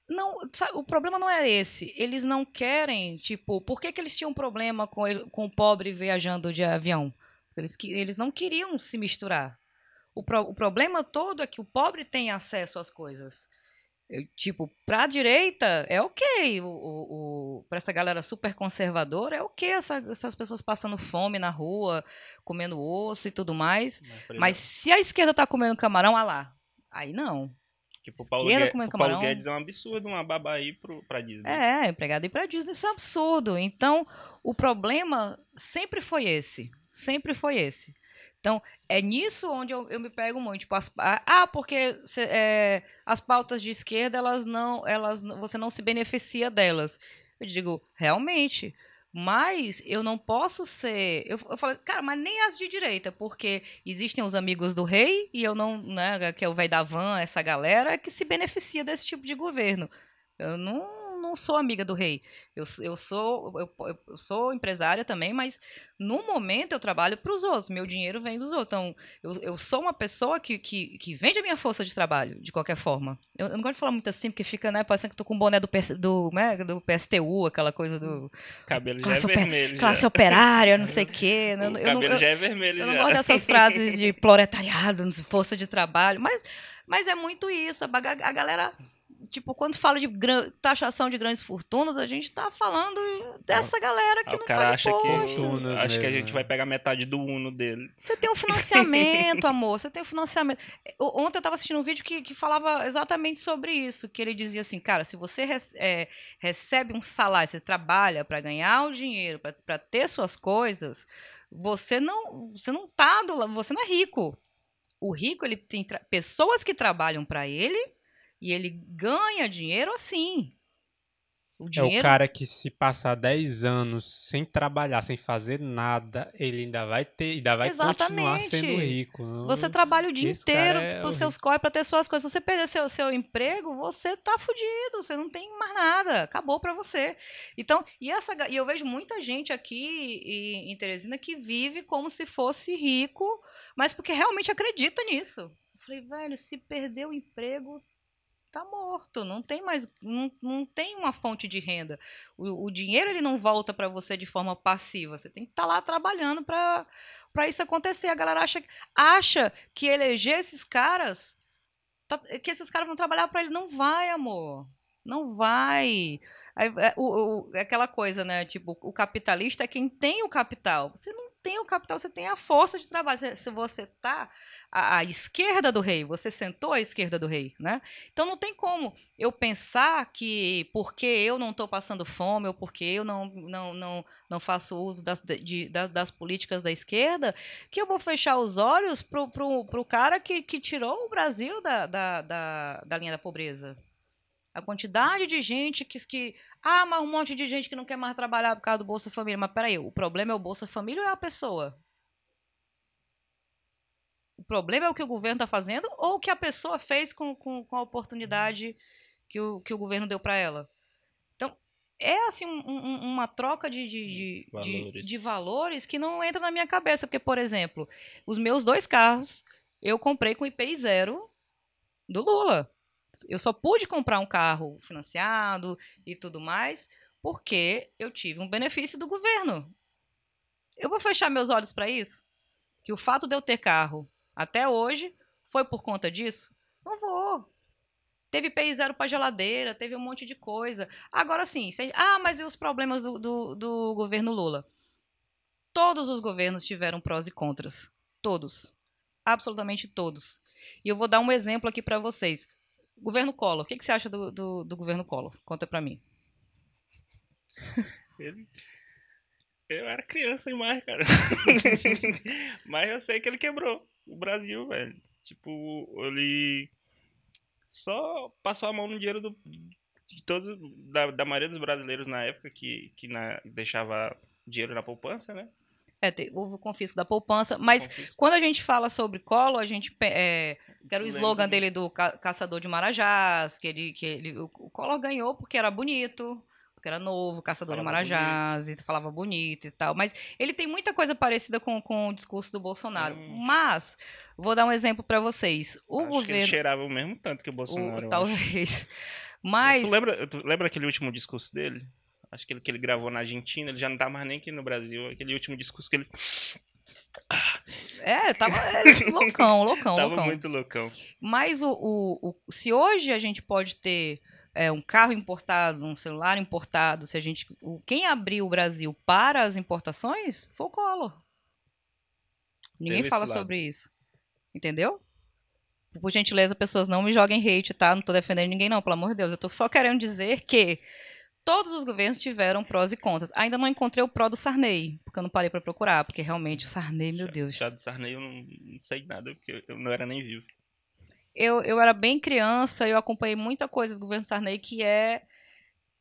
Não, sabe, o problema não é esse. Eles não querem, tipo, por que, que eles tinham problema com, ele- com o pobre viajando de avião? Eles, eles não queriam se misturar. O, pro- o problema todo é que o pobre tem acesso às coisas. Eu, tipo, pra direita é ok. O, o, o, pra essa galera super conservadora é ok essa- essas pessoas passando fome na rua, comendo osso e tudo mais. por Mas se a esquerda tá comendo camarão, ah lá. Aí não. Tipo, o Paulo, Guedes, o Paulo. Guedes é um absurdo, uma baba aí pro, pra Disney. É, empregado ir pra Disney, isso é absurdo. Então, o problema sempre foi esse. Sempre foi esse. Então, é nisso onde eu, eu me pego muito. Tipo, as- ah, porque cê- é, as pautas de esquerda, elas não, elas, você não se beneficia delas. Eu digo, realmente. Mas eu não posso ser. Eu, eu falei, cara, mas nem as de direita, porque existem os amigos do rei, e eu não, né, que é o velho da van, essa galera, que se beneficia desse tipo de governo. Eu não, não não sou amiga do rei. Eu, eu, sou, eu, eu sou empresária também, mas no momento eu trabalho para os outros. Meu dinheiro vem dos outros. Então, eu, eu sou uma pessoa que, que, que vende a minha força de trabalho, de qualquer forma. Eu, eu não gosto de falar muito assim, porque fica, né, parecendo que tô com o boné do, do, né, do PSTU, aquela coisa do. Cabelo já é vermelho. Classe já. operária, não sei o quê. [LAUGHS] O eu, cabelo já é vermelho. Eu já. não gosto dessas frases [LAUGHS] de proletariado, força de trabalho, mas, mas é muito isso. A galera tipo, quando fala de taxação de grandes fortunas, a gente tá falando dessa galera que o não cara paga acha imposto. que acha que a gente vai pegar metade do Uno dele. Você tem um financiamento, amor, você tem um financiamento. Ontem eu tava assistindo um vídeo que, que falava exatamente sobre isso, que ele dizia assim, cara, se você é, recebe um salário, você trabalha para ganhar o dinheiro, para ter suas coisas, você não, você não tá do, você não é rico. O rico, ele tem pessoas que trabalham para ele e ele ganha dinheiro assim. O dinheiro... É o cara que se passar 10 anos sem trabalhar, sem fazer nada, ele ainda vai ter, ainda vai Exatamente. continuar sendo rico. Você trabalha o dia Esse inteiro é os seus corre para ter suas coisas. Se você perder seu, seu emprego, você tá fudido, você não tem mais nada, acabou para você. Então, e essa e eu vejo muita gente aqui em Teresina que vive como se fosse rico, mas porque realmente acredita nisso. Eu falei, velho, se perder o emprego, tá morto, não tem mais, não, não tem uma fonte de renda. O, o dinheiro ele não volta para você de forma passiva, você tem que estar tá lá trabalhando para para isso acontecer. A galera acha, acha que eleger esses caras, tá, que esses caras vão trabalhar para ele, não vai, amor. Não vai. É, o, o, é aquela coisa, né? Tipo, o capitalista é quem tem o capital. Você não tem o capital, você tem a força de trabalho. Se, se você tá à, à, esquerda do rei, você sentou à esquerda do rei, né? Então não tem como eu pensar que porque eu não estou passando fome ou porque eu não, não, não, não faço uso das, de, das, das, políticas da esquerda, que eu vou fechar os olhos pro, pro cara que, que tirou o Brasil da, da, da, da linha da pobreza. A quantidade de gente que, que. Ah, mas um monte de gente que não quer mais trabalhar por causa do Bolsa Família. Mas peraí, o problema é o Bolsa Família ou é a pessoa? O problema é o que o governo está fazendo ou o que a pessoa fez com, com, com a oportunidade que o, que o governo deu para ela? Então, é assim um, um, uma troca de, de, de, valores. De, de valores que não entra na minha cabeça. Porque, por exemplo, os meus dois carros eu comprei com IPI zero do Lula. Eu só pude comprar um carro financiado e tudo mais porque eu tive um benefício do governo. Eu vou fechar meus olhos para isso? Que o fato de eu ter carro até hoje foi por conta disso? Não vou. Teve PI zero para geladeira, teve um monte de coisa. Agora sim, se... ah, mas e os problemas do, do, do governo Lula? Todos os governos tiveram prós e contras. Todos. Absolutamente todos. E eu vou dar um exemplo aqui para vocês. Governo Collor. O que, que você acha do, do, do governo Collor? Conta pra mim. [LAUGHS] Ele... Eu era criança demais, cara. [LAUGHS] Mas eu sei que ele quebrou o Brasil, velho. Tipo, ele só passou a mão no dinheiro do, de todos, da, da maioria dos brasileiros na época que, que na, deixava dinheiro na poupança, né? É, houve o confisco da poupança, mas confisco. quando a gente fala sobre Collor, a gente é, que era o slogan dele do ca caçador de marajás, que ele, que ele, o, o Collor ganhou porque era bonito, porque era novo, caçador falava de marajás, bonito. e falava bonito e tal. Mas ele tem muita coisa parecida com, com o discurso do Bolsonaro. Hum. Mas, vou dar um exemplo para vocês. O acho governo. Que ele cheirava o mesmo tanto que o Bolsonaro. O, talvez. [LAUGHS] Mas. Tu lembra, tu lembra aquele último discurso dele? Acho que ele, que ele gravou na Argentina, ele já não tá mais nem aqui no Brasil. Aquele último discurso que ele. É, tava é, loucão, [LAUGHS] loucão, tava loucão. muito loucão. Mas o, o, o, se hoje a gente pode ter é, um carro importado, um celular importado, se a gente. O, quem abriu o Brasil para as importações foi o Collor. Ninguém fala sobre isso. Entendeu? Por gentileza, pessoas não me joguem hate, tá? Não tô defendendo ninguém, não, pelo amor de Deus. Eu tô só querendo dizer que Todos os governos tiveram prós e contras. Ainda não encontrei o pró do Sarney, porque eu não parei para procurar, porque realmente o Sarney, meu Deus. Já do Sarney eu não, não, sei nada, porque eu não era nem vivo. Eu, eu era bem criança, eu acompanhei muita coisa do governo Sarney que é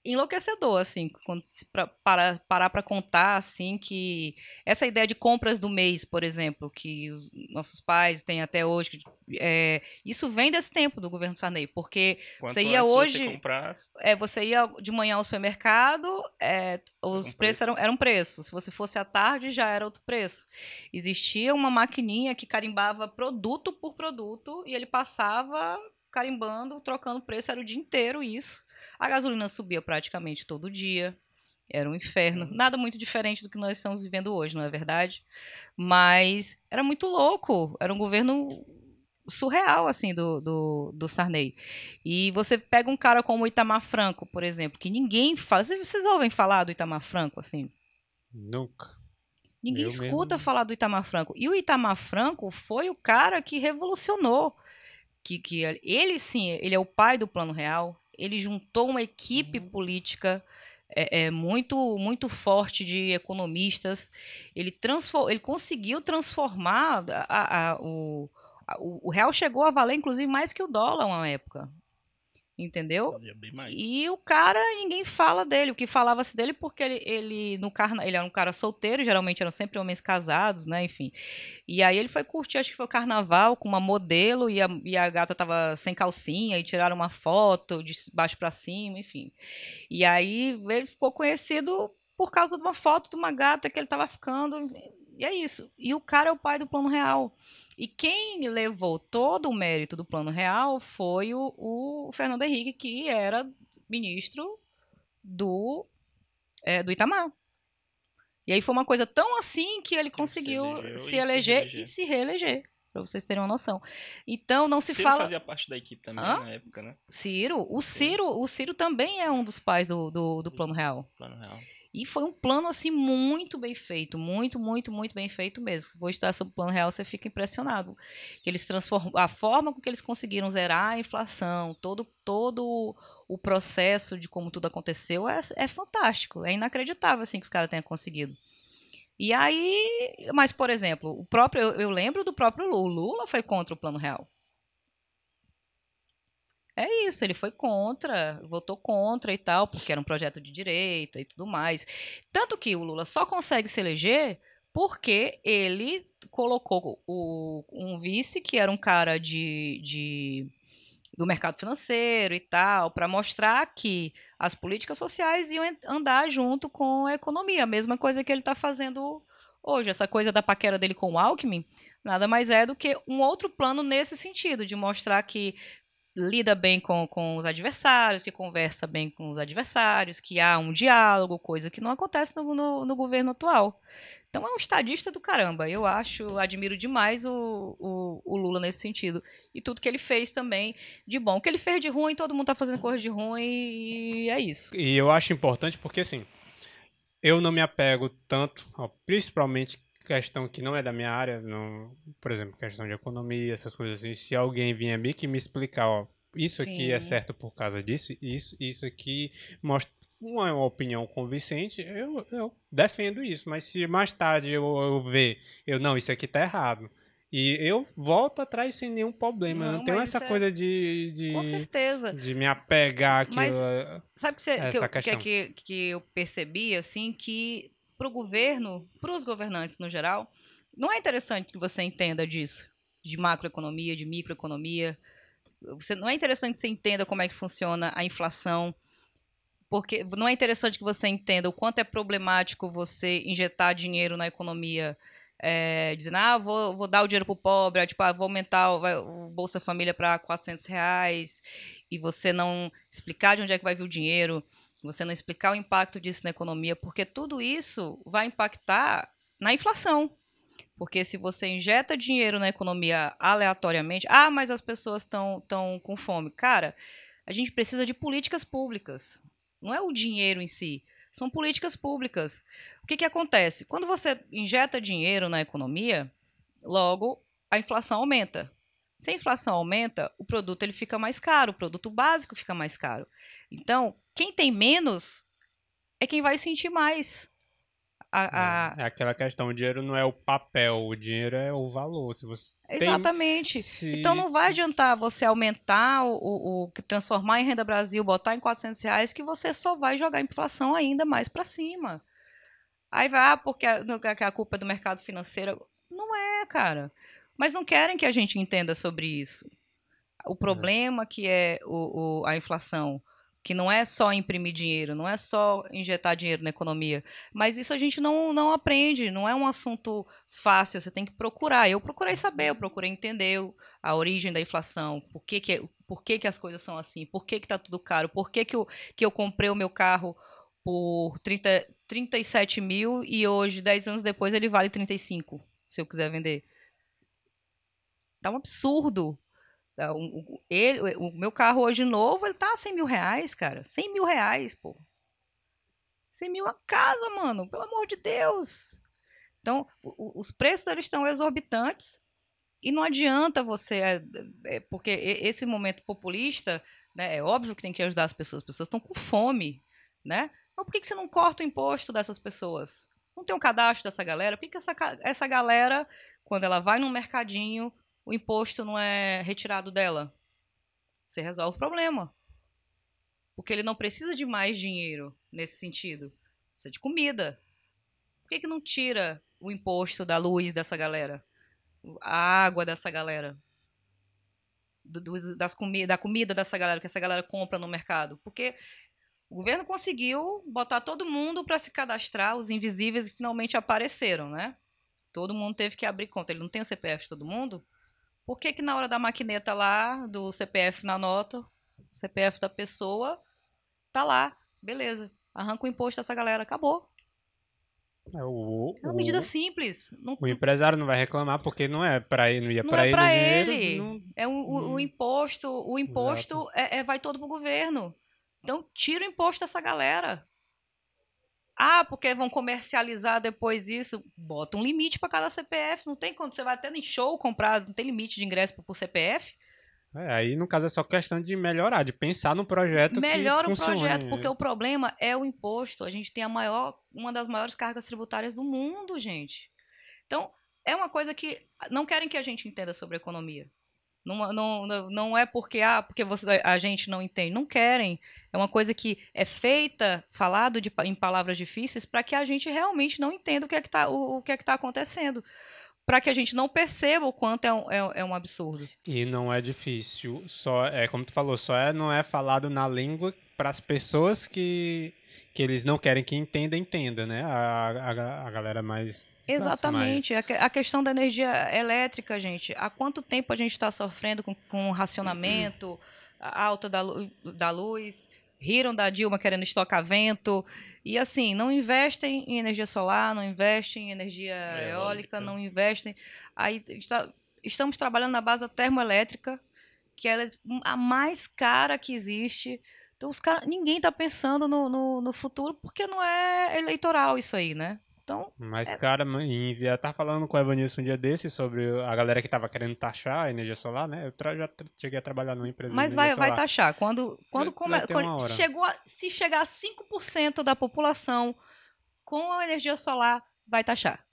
enlouquecedor, assim, quando se pra, para, parar para contar, assim, que essa ideia de compras do mês, por exemplo, que os nossos pais têm até hoje, que, é, isso vem desse tempo do governo Sarney, porque Quanto você ia hoje, Você comprasse, é, você ia de manhã ao supermercado, é, os Com preços preço. eram, eram preços. Se você fosse à tarde, já era outro preço. Existia uma maquininha que carimbava produto por produto e ele passava carimbando, trocando preço, era o dia inteiro isso. A gasolina subia praticamente todo dia. Era um inferno. Nada muito diferente do que nós estamos vivendo hoje, não é verdade? Mas era muito louco. Era um governo surreal, assim, do, do, do Sarney. E você pega um cara como o Itamar Franco, por exemplo, que ninguém fala. Vocês vocês ouvem falar do Itamar Franco, assim? Nunca. Ninguém Eu escuta mesmo. falar do Itamar Franco. E o Itamar Franco foi o cara que revolucionou. Que, que ele sim, ele é o pai do Plano Real. Ele juntou uma equipe Uhum. política é, é, muito muito forte de economistas. Ele, transfor, ele conseguiu transformar a- a- a- o, o real chegou a valer inclusive mais que o dólar uma época. Entendeu? mais. E o cara, ninguém fala dele. O que falava-se dele porque ele, ele no carna, ele era um cara solteiro, geralmente eram sempre homens casados, né? Enfim. E aí ele foi curtir, acho que foi o carnaval, com uma modelo, e a, e a gata tava sem calcinha, e tiraram uma foto de baixo pra cima, enfim. E aí ele ficou conhecido por causa de uma foto de uma gata que ele tava ficando. E é isso. E o cara é o pai do plano real. E quem levou todo o mérito do plano real foi o, o Fernando Henrique, que era ministro do, é, do Itamar. E aí foi uma coisa tão assim que ele conseguiu se, e se eleger e se reeleger. Pra vocês terem uma noção. Então não se Ciro fala. fazia parte da equipe também Hã? na época, né? Ciro, o Ciro, o Ciro também é um dos pais do, do, do Plano Real. Plano Real. E foi um plano assim muito bem feito, muito, muito, muito bem feito mesmo. Se vou estudar sobre o Plano Real, você fica impressionado. Que eles transformam a forma com que eles conseguiram zerar a inflação, todo todo o processo de como tudo aconteceu é, é fantástico, é inacreditável assim que os caras tenham conseguido. E aí, mas por exemplo, o próprio eu, eu lembro do próprio Lula, o Lula foi contra o Plano Real. É isso, ele foi contra, votou contra e tal, porque era um projeto de direita e tudo mais. Tanto que o Lula só consegue se eleger porque ele colocou o, um vice, que era um cara de, de do mercado financeiro e tal, para mostrar que as políticas sociais iam andar junto com a economia. A mesma coisa que ele está fazendo hoje. Essa coisa da paquera dele com o Alckmin nada mais é do que um outro plano nesse sentido, de mostrar que lida bem com, com os adversários, que conversa bem com os adversários, que há um diálogo, coisa que não acontece no, no, no governo atual. Então é um estadista do caramba. Eu acho, admiro demais o, o, o Lula nesse sentido. E tudo que ele fez também de bom. O que ele fez de ruim, todo mundo tá fazendo coisa de ruim e é isso. E eu acho importante porque, assim, eu não me apego tanto, ó, principalmente questão que não é da minha área, não, por exemplo, questão de economia, essas coisas assim. Se alguém vier me que me explicar, ó, isso aqui é Sim. certo por causa disso, isso, isso aqui mostra uma opinião convincente, eu, eu defendo isso. Mas se mais tarde eu, eu ver, eu não, isso aqui tá errado. E eu volto atrás sem nenhum problema. eu Não, não tenho essa é- coisa de, de, Com certeza. de me apegar àquilo. Mas- Sabe que, você, que, eu, que, questão. que, que eu percebi, assim, que pro governo, pros governantes no geral, não é interessante que você entenda disso, de macroeconomia, de microeconomia. Você, não é interessante que você entenda como é que funciona a inflação, porque não é interessante que você entenda o quanto é problemático você injetar dinheiro na economia, é, dizendo, ah, vou, vou dar o dinheiro pro pobre, tipo, ah, vou aumentar o, vai- o Bolsa Família para 400 reais, e você não explicar de onde é que vai vir o dinheiro, você não explicar o impacto disso na economia, porque tudo isso vai impactar na inflação. Porque se você injeta dinheiro na economia aleatoriamente, ah, mas as pessoas estão tão com fome. Cara, a gente precisa de políticas públicas. Não é o dinheiro em si, são políticas públicas. O que, que acontece? Quando você injeta dinheiro na economia, logo a inflação aumenta. Se a inflação aumenta, o produto ele fica mais caro, o produto básico fica mais caro. Então, quem tem menos é quem vai sentir mais a, a... É, é aquela questão, o dinheiro não é o papel, o dinheiro é o valor. Se você Exatamente. Tem, se... Então não vai adiantar você aumentar o, o, o, transformar em renda Brasil, botar em 400 reais, que você só vai jogar a inflação ainda mais para cima. Aí vai, ah, porque a, a culpa é do mercado financeiro. Não é, cara. Mas não querem que a gente entenda sobre isso. O problema que é o, o, a inflação, que não é só imprimir dinheiro, não é só injetar dinheiro na economia, mas isso a gente não, não aprende, não é um assunto fácil, você tem que procurar. Eu procurei saber, eu procurei entender a origem da inflação, por que, que, por que, que as coisas são assim, por que está tudo caro, por que, que, eu, que eu comprei o meu carro por 30, 37 mil e hoje, 10 anos depois, ele vale 35, se eu quiser vender. Tá um absurdo. Tá, o, ele, o meu carro hoje novo, ele tá a 100 mil reais, cara. 100 mil reais, pô. 100 mil a casa, mano. Pelo amor de Deus. Então, o, os preços eles estão exorbitantes. E não adianta você. É, é, porque esse momento populista, né, é óbvio que tem que ajudar as pessoas. As pessoas estão com fome, né? Mas por que, que você não corta o imposto dessas pessoas? Não tem um cadastro dessa galera? Por que, que essa, essa galera, quando ela vai num mercadinho, o imposto não é retirado dela? Você resolve o problema. Porque ele não precisa de mais dinheiro nesse sentido. Precisa de comida. Por que, que não tira o imposto da luz dessa galera? A água dessa galera? Do, das comi da comida dessa galera que essa galera compra no mercado? Porque o governo conseguiu botar todo mundo para se cadastrar, os invisíveis finalmente apareceram, né? Todo mundo teve que abrir conta. Ele não tem o CPF de todo mundo? Por que, que na hora da maquineta lá, do CPF na nota, CPF da pessoa, tá lá, beleza. Arranca o imposto dessa galera, acabou. É, o, é uma medida simples. Não, o empresário não vai reclamar porque não é para ele, não ia para é ele. Pra ele. Dinheiro, não, é o, o, o, imposto, o imposto é, é, vai todo pro governo. Então tira o imposto dessa galera. Ah, porque vão comercializar depois isso. Bota um limite para cada CPF. Não tem quando você vai até em show comprar, não tem limite de ingresso por CPF. É, aí, no caso, é só questão de melhorar, de pensar no projeto Melhora o projeto, porque o problema é o imposto. A gente tem a maior, uma das maiores cargas tributárias do mundo, gente. Então, é uma coisa que não querem que a gente entenda sobre economia. Não, não, não é porque, ah, porque você, a gente não entende. Não querem. É uma coisa que é feita, falado de, em palavras difíceis, para que a gente realmente não entenda o que é que está o, o que é que tá acontecendo. Para que a gente não perceba o quanto é um, é, é um absurdo. E não é difícil. Só é como tu falou, só é, não é falado na língua para as pessoas que, que eles não querem que entenda, entenda, né? A, a, a galera mais Exatamente. Mais... A, questão da energia elétrica, gente. Há quanto tempo a gente está sofrendo com, com racionamento, alta da, da luz, riram da Dilma querendo estocar vento. E assim, não investem em energia solar, não investem em energia é, eólica, não investem. Aí está, estamos trabalhando na base da termoelétrica, que é a mais cara que existe. Então, os cara, ninguém está pensando no, no, no futuro porque não é eleitoral isso aí, né? Então, Mas, é... cara, envia, tá falando com o Evanilson um dia desse sobre a galera que tava querendo taxar a energia solar, né? Eu já cheguei a trabalhar numa empresa Mas vai, vai taxar. Quando, quando, come, quando chegou a, se chegar a 5% da população com a energia solar, vai taxar.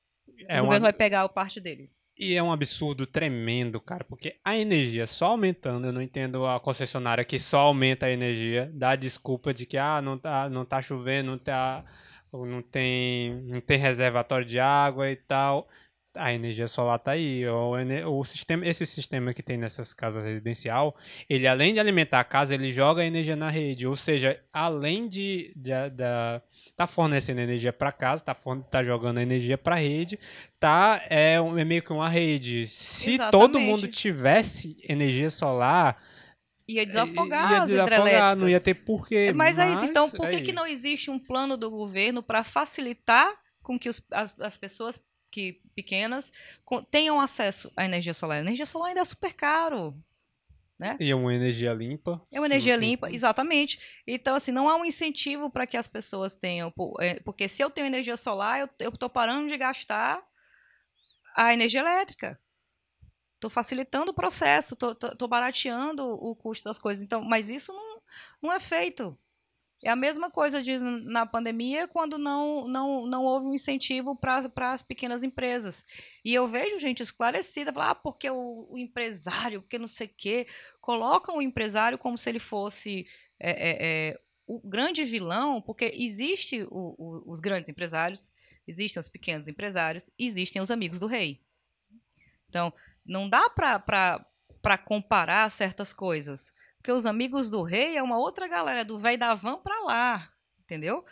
É o governo uma... vai pegar a parte dele. E é um absurdo tremendo, cara, porque a energia só aumentando, eu não entendo a concessionária que só aumenta a energia, dá a desculpa de que ah, não tá, não tá chovendo, não tá não tem, não tem reservatório de água e tal. A energia solar está aí. O, o sistema, esse sistema que tem nessas casas residencial, ele além de alimentar a casa, ele joga a energia na rede. Ou seja, além de, de, de tá fornecendo energia para casa, tá, tá jogando energia para a rede, tá é, é meio que uma rede. Se Exatamente. todo mundo tivesse energia solar, Ia desafogar ia as desafogar, não ia ter porquê. Mas, mas é isso. Então, por que, é que não existe um plano do governo para facilitar com que os, as, as pessoas que pequenas com, tenham acesso à energia solar? A energia solar ainda é super caro. Né? E é uma energia limpa. É uma energia limpa, exatamente. Então, assim, não há um incentivo para que as pessoas tenham. É, porque se eu tenho energia solar, eu estou parando de gastar a energia elétrica. Estou facilitando o processo, estou barateando o custo das coisas. Então, mas isso não, não é feito. É a mesma coisa de na pandemia, quando não, não, não houve um incentivo para as pequenas empresas. E eu vejo gente esclarecida, falar, ah, porque o, o empresário, porque não sei o quê. Colocam o empresário como se ele fosse é, é, é, o grande vilão, porque existe os grandes empresários, existem os pequenos empresários, existem os amigos do rei. Então, não dá para comparar certas coisas. Porque os amigos do rei é uma outra galera, do velho da van pra lá, entendeu?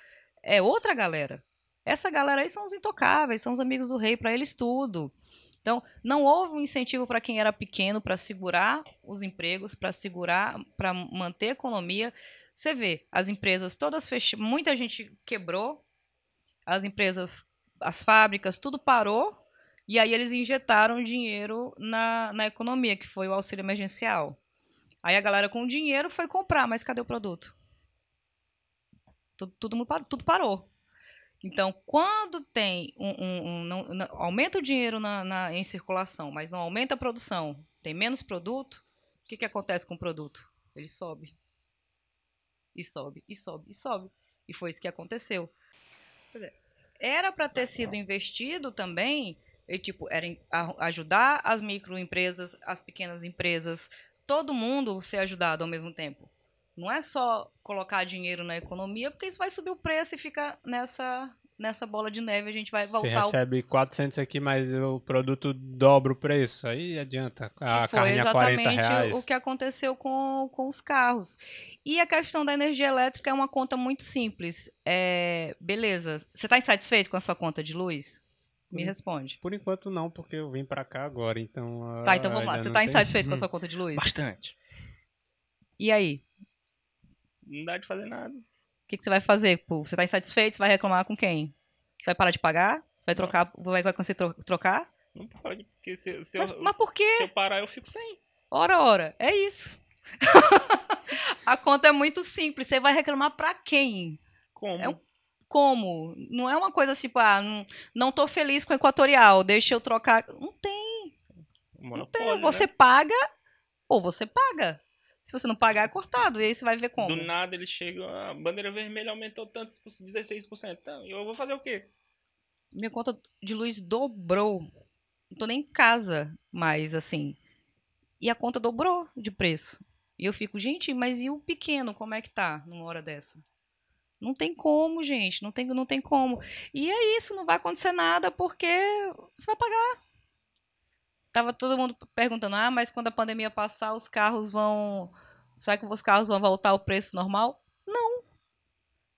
É outra galera. Essa galera aí são os intocáveis, são os amigos do rei, para eles tudo. Então, não houve um incentivo para quem era pequeno para segurar os empregos, para segurar, para manter a economia. Você vê, as empresas todas fecharam, muita gente quebrou, as empresas, as fábricas, tudo parou, e aí eles injetaram dinheiro na, na economia, que foi o auxílio emergencial. Aí a galera com dinheiro foi comprar, mas cadê o produto? Tudo, tudo, tudo parou. Então, quando tem um, um, um não, não, aumenta o dinheiro na, na, em circulação, mas não aumenta a produção, tem menos produto, o que, que acontece com o produto? Ele sobe. E sobe, e sobe, e sobe. E foi isso que aconteceu. Era para ter sido investido também, e, tipo, era ajudar as microempresas, as pequenas empresas, todo mundo ser ajudado ao mesmo tempo. Não é só colocar dinheiro na economia, porque isso vai subir o preço e fica nessa, nessa bola de neve. A gente vai voltar. Você recebe 400 aqui, mas o produto dobra o preço. Aí adianta. A carne a 40 reais. o que aconteceu com, com os carros. E a questão da energia elétrica é uma conta muito simples. É, beleza. Você está insatisfeito com a sua conta de luz? Me responde. Por enquanto não, porque eu vim para cá agora, então... Tá, então vamos lá. Você tá tem... insatisfeito com a [LAUGHS] sua conta de luz? Bastante. E aí? Não dá de fazer nada. O que, que você vai fazer? Pô? Você tá insatisfeito? Você vai reclamar com quem? Você vai parar de pagar? Vai trocar? Vai, vai conseguir trocar? Não pode, porque se, se mas, eu, mas por quê? Se eu parar, eu fico sem. Ora, ora. É isso. [LAUGHS] a conta é muito simples. Você vai reclamar pra quem? Como? É um como? Não é uma coisa assim, tipo, ah, não, não tô feliz com o Equatorial, deixa eu trocar. Não tem. Monopólio, não tem. Você né? paga ou você paga. Se você não pagar, é cortado. E aí você vai ver como. Do nada eles chegam, a bandeira vermelha aumentou tanto, 16%. Então, eu vou fazer o quê? Minha conta de luz dobrou. Não tô nem em casa mais, assim. E a conta dobrou de preço. E eu fico, gente, mas e o pequeno, como é que tá numa hora dessa? Não tem como, gente. Não tem, não tem como. E é isso, não vai acontecer nada porque você vai pagar. Tava todo mundo perguntando: ah, mas quando a pandemia passar, os carros vão. Será que os carros vão voltar ao preço normal? Não.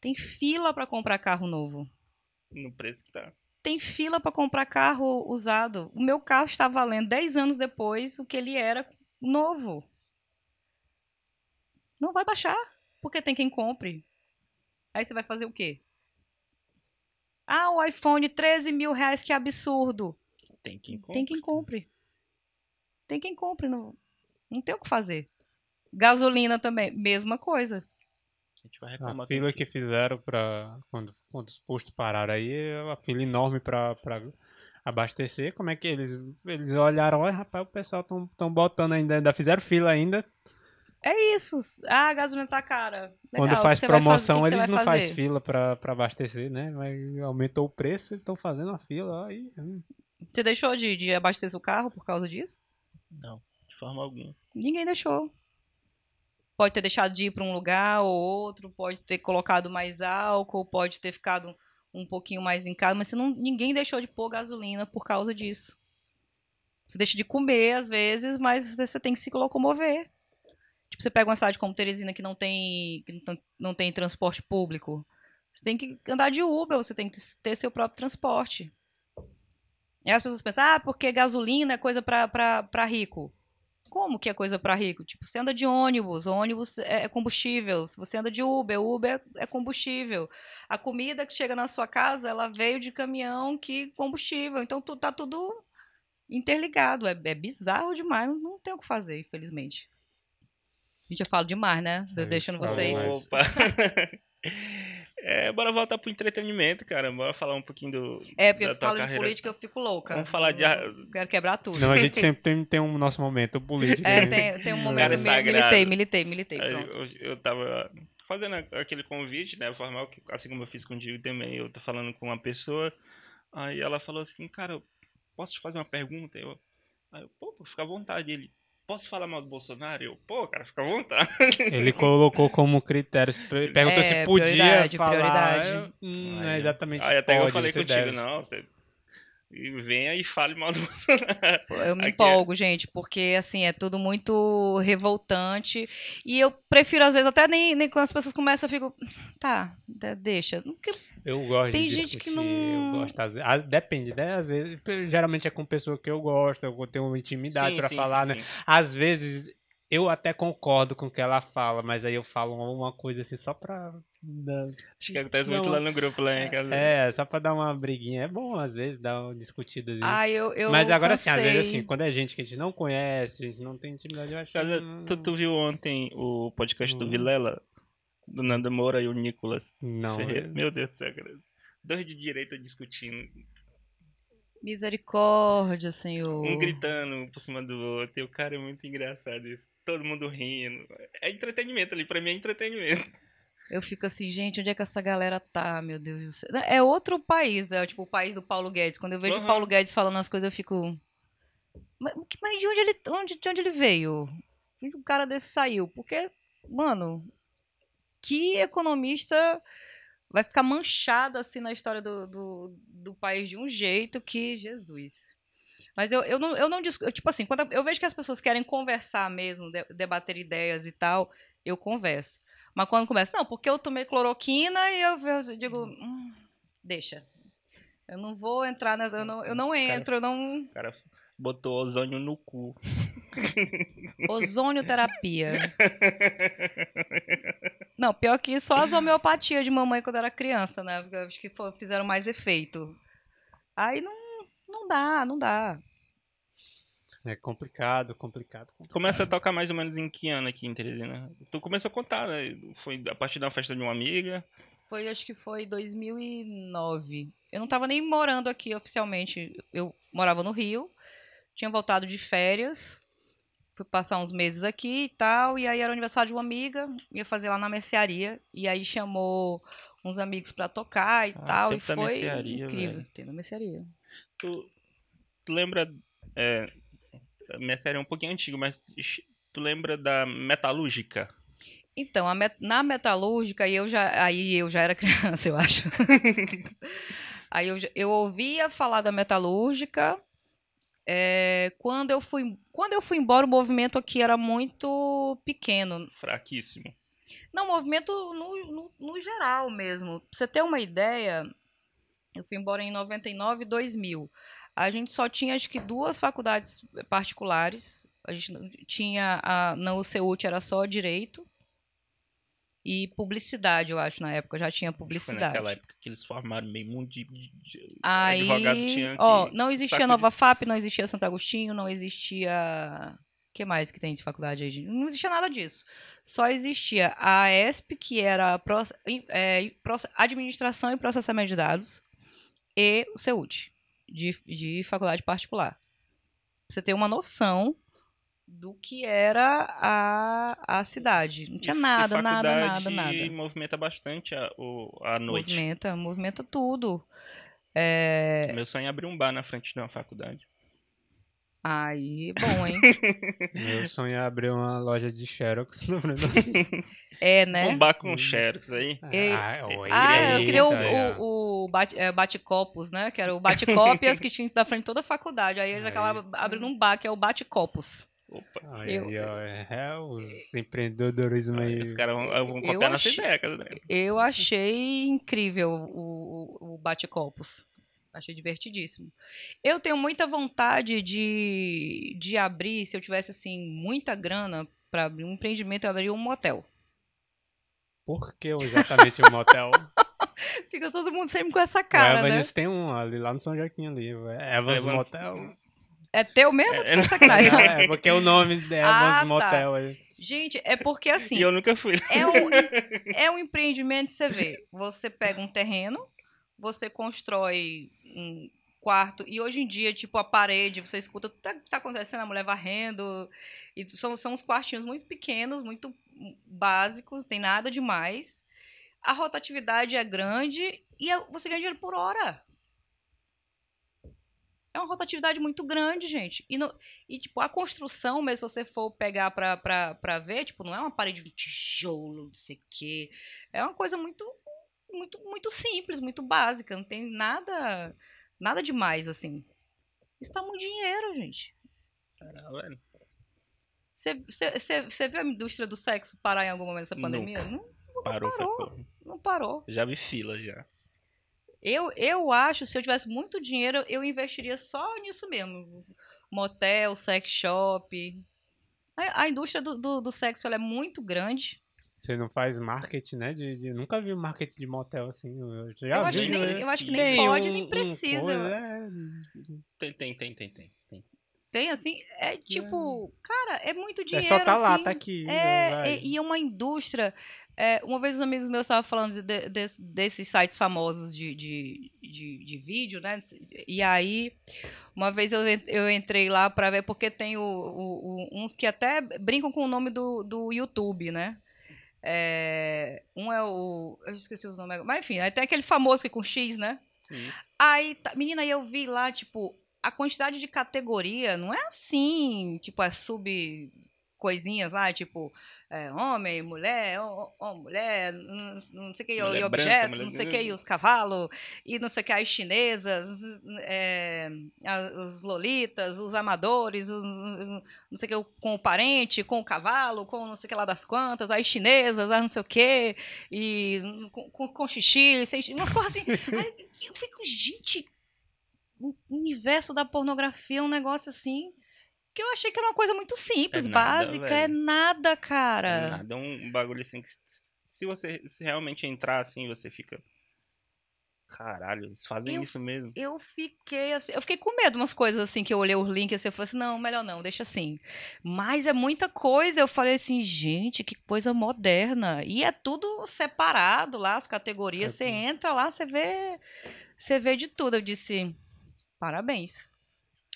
Tem fila para comprar carro novo. No preço que tá. Tem fila para comprar carro usado. O meu carro está valendo 10 anos depois o que ele era novo. Não vai baixar, porque tem quem compre. Aí você vai fazer o quê? Ah, o iPhone, 13 mil reais, que absurdo. Tem quem compre. Tem quem compre. Tem quem compre. Não, não tem o que fazer. Gasolina também, mesma coisa. A, gente vai a fila que... que fizeram para quando, quando os postos pararam aí, é uma fila enorme para abastecer. Como é que eles eles olharam, olha, rapaz, o pessoal estão botando ainda, ainda fizeram fila ainda, é isso. Ah, a gasolina tá cara. Legal. Quando faz promoção, eles não fazem fila pra, pra abastecer, né? Mas aumentou o preço, eles estão fazendo a fila. Aí, hum. Você deixou de, de abastecer o carro por causa disso? Não, de forma alguma. Ninguém deixou. Pode ter deixado de ir para um lugar ou outro, pode ter colocado mais álcool, pode ter ficado um pouquinho mais em casa, mas não, ninguém deixou de pôr gasolina por causa disso. Você deixa de comer às vezes, mas você tem que se locomover. Tipo, você pega uma cidade como Teresina que não tem, que não tem transporte público. Você tem que andar de Uber, você tem que ter seu próprio transporte. E as pessoas pensam, ah, porque gasolina é coisa para rico. Como que é coisa para rico? Tipo, você anda de ônibus, ônibus é, é combustível. Se você anda de Uber, Uber é combustível. A comida que chega na sua casa, ela veio de caminhão que combustível. Então, tu, tá tudo interligado. É, é bizarro demais, não tem o que fazer, infelizmente. A gente já fala demais, né? Deixando vocês. Opa! [LAUGHS] É, bora voltar pro entretenimento, cara. Bora falar um pouquinho do. É, porque eu falo carreira. de política, eu fico louca. Vamos falar de. quero quebrar tudo. Não, a gente [LAUGHS] sempre tem, tem um nosso momento político. É, tem, tem um momento. Militei, militei, militei. Pronto. Eu, eu tava fazendo aquele convite, né? Formal, que, assim como eu fiz contigo também, eu tô falando com uma pessoa. Aí ela falou assim, cara, eu posso te fazer uma pergunta? Eu, aí eu pô, fica à vontade. Ele, posso falar mal do Bolsonaro? Eu, pô, cara, fica à vontade. [LAUGHS] Ele colocou como critério. Perguntou É, se podia prioridade, falar. prioridade. Eu, hum, não é Aí, exatamente. Aí até eu pode, falei você contigo, deve. não, você e venha e fale mal do Bolsonaro. Eu me Aqui é- empolgo, gente, porque assim, é tudo muito revoltante. E eu prefiro, às vezes, até nem, nem quando as pessoas começam, eu fico. Tá, de- deixa. Porque Eu gosto Tem de gente que discutir, não- Eu gosto, às vezes, depende, né? Às vezes, geralmente é com pessoa que eu gosto, eu uma intimidade Sim, pra sim, falar, sim, né? sim. Às vezes eu até concordo com o que ela fala, mas aí eu falo uma coisa assim só pra. Acho que acontece Não, muito lá no grupo, lá em casa. É, só pra dar uma briguinha. É bom, às vezes, dar uma discutida. assim. Ah, eu, eu mas agora sim, às vezes assim, quando é gente que a gente não conhece, a gente não tem intimidade, eu acho. Casa, hum, tu, tu viu ontem o podcast do Hum. Vilela? Do Nando Moura e o Nicolas Não. Ferreira? Meu Deus do céu, cara. Dois de direita discutindo. Misericórdia, Senhor. Um gritando por cima do outro. E o cara é muito engraçado isso. Todo mundo rindo. É entretenimento ali. Pra mim é entretenimento. Eu fico assim, gente, onde é que essa galera tá, meu Deus do céu? É outro país, é tipo o país do Paulo Guedes. Quando eu vejo o Aham. Paulo Guedes falando as coisas, eu fico. Mas, mas de onde ele, onde, de onde ele veio? De onde um cara desse saiu? Porque, mano, que economista vai ficar manchado assim na história do, do, do país de um jeito que. Jesus. Mas eu, eu não, eu não discu- eu, Tipo assim, quando eu vejo que as pessoas querem conversar mesmo, de- debater ideias e tal, eu converso. Mas quando começa, não, porque eu tomei cloroquina e eu, eu digo, hum, deixa. Eu não vou entrar, nessa- eu não, eu não entro, eu não. O cara botou ozônio no cu. Ozônio terapia. [LAUGHS] Não, pior que só as homeopatias de mamãe quando era criança, né? Acho que fizeram mais efeito. Aí não, não dá, não dá. É complicado, complicado. complicado. Começa a tocar mais ou menos em que ano aqui em Teresina? Tu começou a contar, né? Foi a partir da festa de uma amiga. Foi, acho que foi 2009. Eu não tava nem morando aqui oficialmente. Eu morava no Rio, tinha voltado de férias, fui passar uns meses aqui e tal, e aí era o aniversário de uma amiga, ia fazer lá na mercearia, e aí chamou uns amigos pra tocar e Ah, tal, e foi mercearia, incrível. Tem na mercearia. Tu, tu lembra. É, minha série é um pouquinho antiga, mas tu lembra da metalúrgica? Então, a met- na metalúrgica, eu já, aí eu já era [LAUGHS] criança, eu acho. [LAUGHS] aí eu, eu ouvia falar da metalúrgica. é, quando, eu fui, quando eu fui embora, o movimento aqui era muito pequeno. Fraquíssimo. Não, movimento no, no, no geral mesmo. Pra você ter uma ideia, eu fui embora em 99 e 2000. A gente só tinha, acho que, duas faculdades particulares. A gente não- tinha, a, na UCUT era só direito e publicidade, eu acho, na época. Já tinha que Foi publicidade. naquela época que eles formaram meio mundo de, de- Aí, advogado tinha ó, não existia de- Nova FAP, não existia Santo Agostinho, não existia... O que mais que tem de faculdade aí? Não existia nada disso. Só existia a ESP, que era em- é, proce- Administração e Processamento de Dados, e o CEUT, de, de faculdade particular. Pra você ter uma noção do que era a, a cidade. Não tinha E- e nada, nada, nada, nada. movimenta bastante a, o, a noite. Movimenta, movimenta tudo. É, Meu sonho é abrir um bar na frente de uma faculdade. Aí, bom, hein? Meu sonho é abrir uma loja de Xerox. Não, [LAUGHS] não. É, né? Um bar com xerox aí. E- Ah, oi, Ah, eu queria o, aí, o, o bate, é, bate-copos, né? Que era o bate-cópias que tinha da frente de toda a faculdade. Aí eles Aí. acabavam abrindo um bar, que é o bate-copos. Opa. Eu- ai, ó, é, os empreendedorismo aí. Os caras vão, vão copiar nossa achei- ideia, cara. né? Eu achei incrível o, o, o bate-copos. Achei divertidíssimo. Eu tenho muita vontade de, de abrir, se eu tivesse, assim, muita grana para abrir um empreendimento, eu abriria um motel. Por que exatamente o motel? [LAUGHS] Fica todo mundo sempre com essa o cara, né? Tem um ali lá no São Joaquim ali. Evans, Evans- Motel. É teu mesmo? É, É, sacanagem. Ah, é porque o nome é Evans Ah, tá. Motel. aí. Gente, é porque assim, E eu nunca fui. é um, [LAUGHS] é um empreendimento, você vê. Você pega um terreno, você constrói um quarto, e hoje em dia, tipo, a parede, você escuta tudo que tá acontecendo, a mulher varrendo. E são, são uns quartinhos muito pequenos, muito, básicos, tem nada demais. A rotatividade é grande e é- você ganha dinheiro por hora. É uma rotatividade muito grande, gente. E, no- e, tipo, a construção, mesmo se você for pegar pra ver, tipo, não é uma parede de tijolo, não sei o quê. É uma coisa muito, muito, muito simples, muito básica. Não tem nada, nada demais, assim. Isso dá muito dinheiro, gente. Será, velho? Você viu a indústria do sexo parar em algum momento dessa Nunca. pandemia? Não, Parou, parou. não parou. Já vi fila já. Eu, eu acho, se eu tivesse muito dinheiro, eu investiria só nisso mesmo. Motel, sex shop. A, a indústria do, do, do sexo é muito grande. Você não faz marketing, né? De, de- nunca vi marketing de motel assim. Eu, já Eu acho que nem- eu acho que nem Tem pode, um- nem um precisa. coisa, é, Tem, tem, tem, tem, tem. tem. Assim, é tipo, cara, é muito é dinheiro. só tá lá, assim. tá aqui. É, vai. e, é uma indústria. é, uma vez os amigos meus estavam falando de- de- desse- desses sites famosos de, de, de, de vídeo, né? E aí, uma vez eu, eu entrei lá pra ver, porque tem o, o- o- uns que até brincam com o nome do, do YouTube, né? É, um é o. Eu esqueci os nomes. Mas enfim, tem aquele famoso que é com X, né? Isso. Aí, tá- menina, eu vi lá, tipo, a quantidade de categoria não é assim, tipo, as sub coisinhas lá, tipo, é, homem, mulher, ó, ó, mulher, não, não sei o que, e Mulher branca, objetos, mulher- não sei o que, e os cavalos, e não sei o que, as chinesas, é, os lolitas, os amadores, os- não sei o que, com o parente, com o cavalo, com não sei o que lá das quantas, as chinesas, as não sei o que, e com, com, com xixi, sem xixi, umas coisas assim. [LAUGHS] Aí eu fico, gente, o universo da pornografia é um negócio assim que eu achei que era uma coisa muito simples, É nada, básica, velho. é nada, cara. Nada, é um bagulho assim que se você se realmente entrar assim, você fica. Caralho, eles fazem Eu- isso mesmo. Eu fiquei assim, eu fiquei com medo umas coisas assim que eu olhei os links assim, eu falei assim, não, melhor não, deixa assim. Mas é muita coisa, eu falei assim, gente, que coisa moderna. E é tudo separado lá, as categorias, É você tudo. entra lá, você vê, você vê de tudo. Eu disse, parabéns.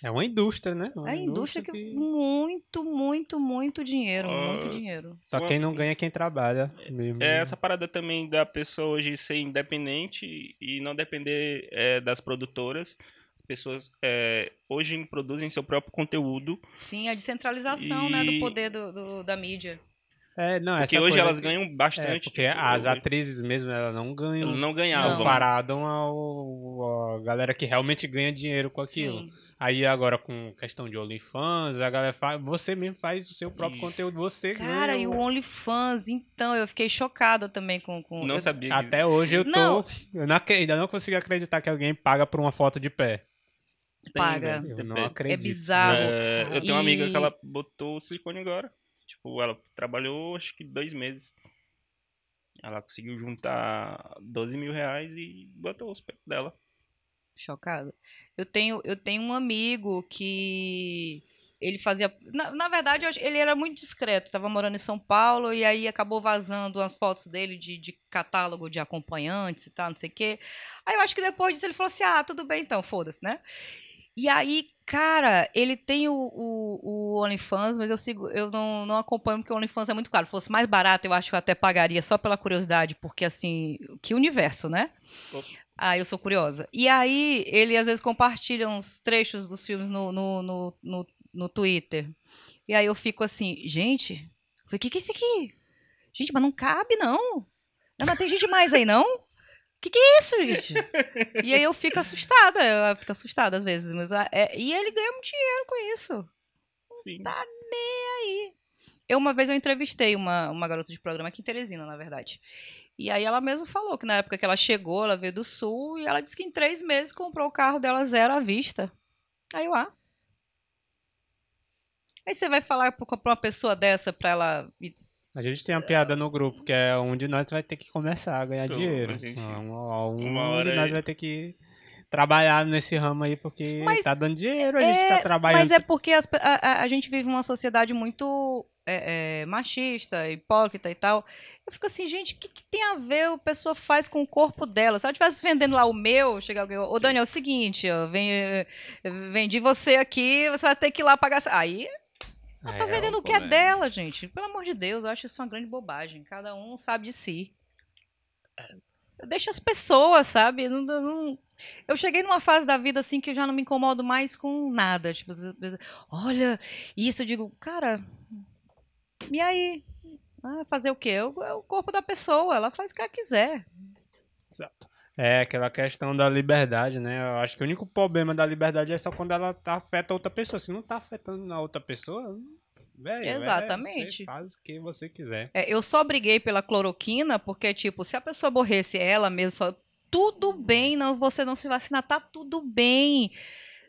É uma indústria, né? Uma É a indústria que muito, muito, muito dinheiro, muito Ah, dinheiro. Só quem não ganha é quem trabalha. Mesmo. É essa parada também da pessoa hoje ser independente e não depender é, das produtoras. As pessoas é, hoje produzem seu próprio conteúdo. Sim, a descentralização, né, do E- poder do, do- da mídia. É, não, Porque hoje elas que- ganham É, bastante. porque tipo, as hoje atrizes mesmo, elas não ganham elas não ganhavam. comparado ao, a galera que realmente ganha dinheiro com aquilo. Sim. Aí agora com questão de OnlyFans, a galera faz, você mesmo faz o seu próprio Isso. conteúdo, você Cara, ganha. e o OnlyFans, então, eu fiquei chocada também com... com Não eu- sabia que Até hoje eu tô. Não. Eu não ainda não consigo acreditar que alguém paga por uma foto de pé. tem, paga. velho. Eu não É- acredito. É bizarro. É, eu tenho uma amiga E- que ela botou silicone agora. Tipo, ela trabalhou acho que dois meses. Ela conseguiu juntar 12 mil reais e botou os peitos dela. Chocada. Eu tenho, eu tenho um amigo que ele fazia. Na, na verdade, ele era muito discreto. Tava morando em São Paulo e aí acabou vazando umas fotos dele de, de catálogo de acompanhantes e tal, não sei o quê. Aí eu acho que depois disso ele falou assim: ah, tudo bem então, foda-se, né? E aí, cara, ele tem o, o, o OnlyFans, mas eu sigo, eu não, não acompanho porque o OnlyFans é muito caro. Se fosse mais barato, eu acho que eu até pagaria só pela curiosidade, porque assim, que universo, né? Ah, eu sou curiosa. E aí, ele às vezes compartilha uns trechos dos filmes no, no, no, no, no Twitter. E aí eu fico assim, gente, o que, que é isso aqui? Gente, mas não cabe, não. Não, mas tem gente mais aí, não? O que, que é isso, gente? e aí eu fico assustada, eu fico assustada às vezes. Mas, ah, é- e ele ganha muito dinheiro com isso. Sim. Tá aí. Eu, uma vez, eu entrevistei uma, uma garota de programa aqui em Teresina, na verdade. E aí ela mesma falou que na época que ela chegou, ela veio do sul, e ela disse que em três meses comprou o carro dela zero à vista. Aí eu, ah. Aí você vai falar pra uma pessoa dessa pra ela. A gente tem uma piada no grupo que é um de nós vai ter que começar a ganhar Pô, dinheiro. gente- Um, um uma hora de nós aí- vai ter que trabalhar nesse ramo aí porque Mas tá dando dinheiro, a gente tá É, trabalhando. Mas é porque as a, a- gente vive uma sociedade muito é, é, machista, hipócrita e tal. Eu fico assim, gente, o que, que tem a ver o pessoa faz com o corpo dela? Se ela estivesse vendendo lá o meu, chegar alguém, ô Daniel, é o seguinte, ó, vem, eh, vendi você aqui, você vai ter que ir lá pagar. essa-" Aí, Ela tá é vendendo o que é dela, gente. Pelo amor de Deus, eu acho isso uma grande bobagem. Cada um sabe de si. Deixa as pessoas, sabe? Não- não- Eu cheguei numa fase da vida assim que eu já não me incomodo mais com nada. Tipo, olha, isso eu digo, cara, e aí? Ah, fazer o quê? O é o corpo da pessoa, ela faz o que ela quiser. Exato. É aquela questão da liberdade, né? Eu acho que o único problema da liberdade é só quando ela tá, afeta outra pessoa. Se não tá afetando a outra pessoa, velho, é, Exatamente. você faz o que você quiser. É, eu só briguei pela cloroquina porque, tipo, se a pessoa aborresse ela mesmo, só, tudo bem, não, você não se vacinar, tá tudo bem.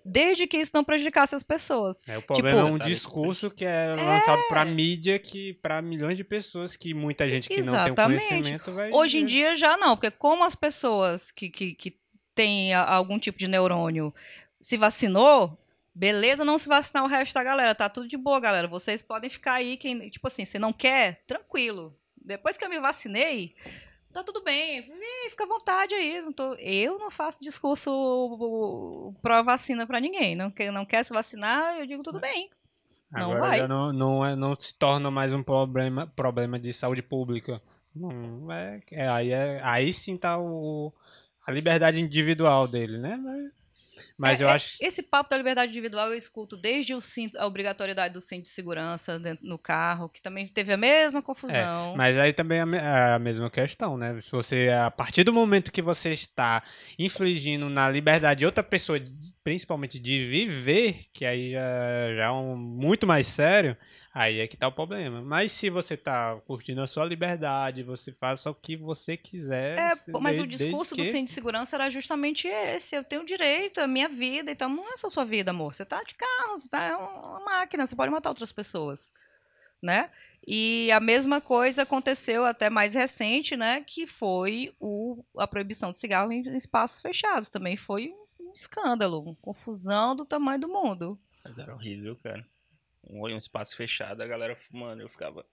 Desde que isso não prejudicasse as pessoas. É, o problema é um Tá discurso que é lançado pra mídia, que para milhões de pessoas, que muita gente que não tem o Exatamente. conhecimento vai... Hoje em dia já não, porque como as pessoas que, que, que têm algum tipo de neurônio se vacinou, beleza não se vacinar o resto da galera. Tá tudo de boa, galera. Vocês podem ficar aí, quem, tipo assim, você não quer? Tranquilo. Depois que eu me vacinei, tá tudo bem. Fica à vontade aí. Não tô, eu não faço discurso pró-vacina pra ninguém. Não quer, não quer se vacinar, eu digo tudo bem. não Agora vai. já não, não, é, não se torna mais um problema, problema de saúde pública. Não, é, é, aí, é, aí sim tá o, a liberdade individual dele, né? Mas, mas É, eu é, acho... Esse papo da liberdade individual eu escuto desde o cinto, a obrigatoriedade do cinto de segurança dentro, no carro, que também teve a mesma confusão. Mas aí também é a é a mesma questão, né? Se você, a partir do momento que você está infligindo na liberdade de outra pessoa, principalmente de viver, que aí já, já é um, muito mais sério, aí é que tá o problema. Mas se você tá curtindo a sua liberdade, você faz o que você quiser. É, mas o discurso do que- cinto de segurança era justamente esse. Eu tenho direito, é minha vida, então não é só sua vida, amor. Você tá de carro, você tá é uma máquina, você pode matar outras pessoas, né? E a mesma coisa aconteceu até mais recente, né? Que foi o, a proibição de cigarro em espaços fechados. Também foi um escândalo, uma confusão do tamanho do mundo. Mas era horrível, cara. Um, um espaço fechado, a galera fumando, eu ficava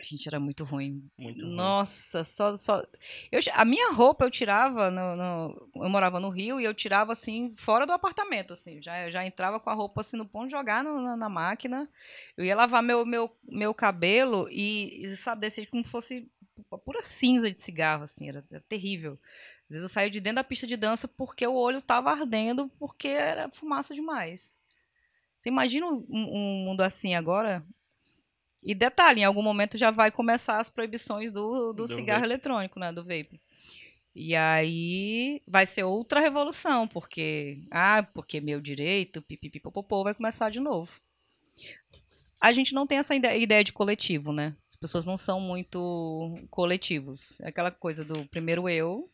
Gente, era muito ruim. muito ruim. Nossa, só. só... Eu, a minha roupa eu tirava. No, no- eu morava no Rio e eu tirava assim, fora do apartamento. assim. Já, já entrava com a roupa assim no ponto de jogar no- na, na máquina. Eu ia lavar meu, meu, meu cabelo e, e sabe, como se fosse pura cinza de cigarro, assim. Era, era terrível. Às vezes eu saía de dentro da pista de dança porque o olho tava ardendo, porque era fumaça demais. Você imagina um, um mundo assim agora? E detalhe, em algum momento já vai começar as proibições do, do, Do cigarro vape. eletrônico, né? Do vape. E aí vai ser outra revolução, porque. Ah, porque meu direito, pipipipopopô, vai começar de novo. A gente não tem essa ide- ideia de coletivo, né? As pessoas não são muito coletivos. É aquela coisa do primeiro eu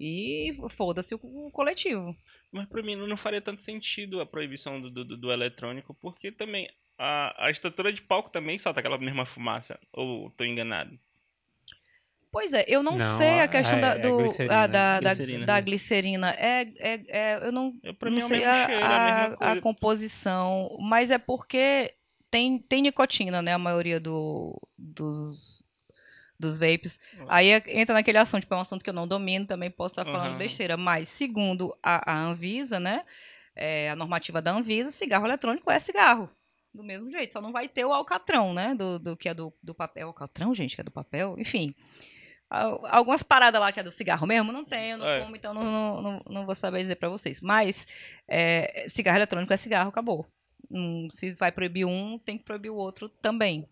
e foda-se o, coletivo. Mas pra mim não faria tanto sentido a proibição do, do, do eletrônico, porque também a, a estrutura de palco também solta aquela mesma fumaça. Ou tô enganado? Pois é, eu não, Não, sei a é- questão é da, do, glicerina, ah, da, da- glicerina. da glicerina. É, é, é, eu não, Eu, pra não mim é sei mesmo a, cheiro, é a a- a composição, mas é porque tem, tem nicotina, né? A maioria do, dos, dos vapes. Aí é- entra naquele assunto, tipo, é um assunto que eu não domino, também posso estar falando Aham. besteira. Mas, segundo a, a Anvisa, né? é, a normativa da Anvisa, cigarro eletrônico é cigarro. Do mesmo jeito, só não vai ter o alcatrão, né? Do, do que é do, do papel. Alcatrão, gente, que é do papel, enfim. Al- Algumas paradas lá que é do cigarro mesmo, não eu não É. fumo, então não, não, não, não vou saber dizer pra vocês. Mas é, cigarro eletrônico é cigarro, acabou. Hum, se vai proibir um, tem que proibir o outro também.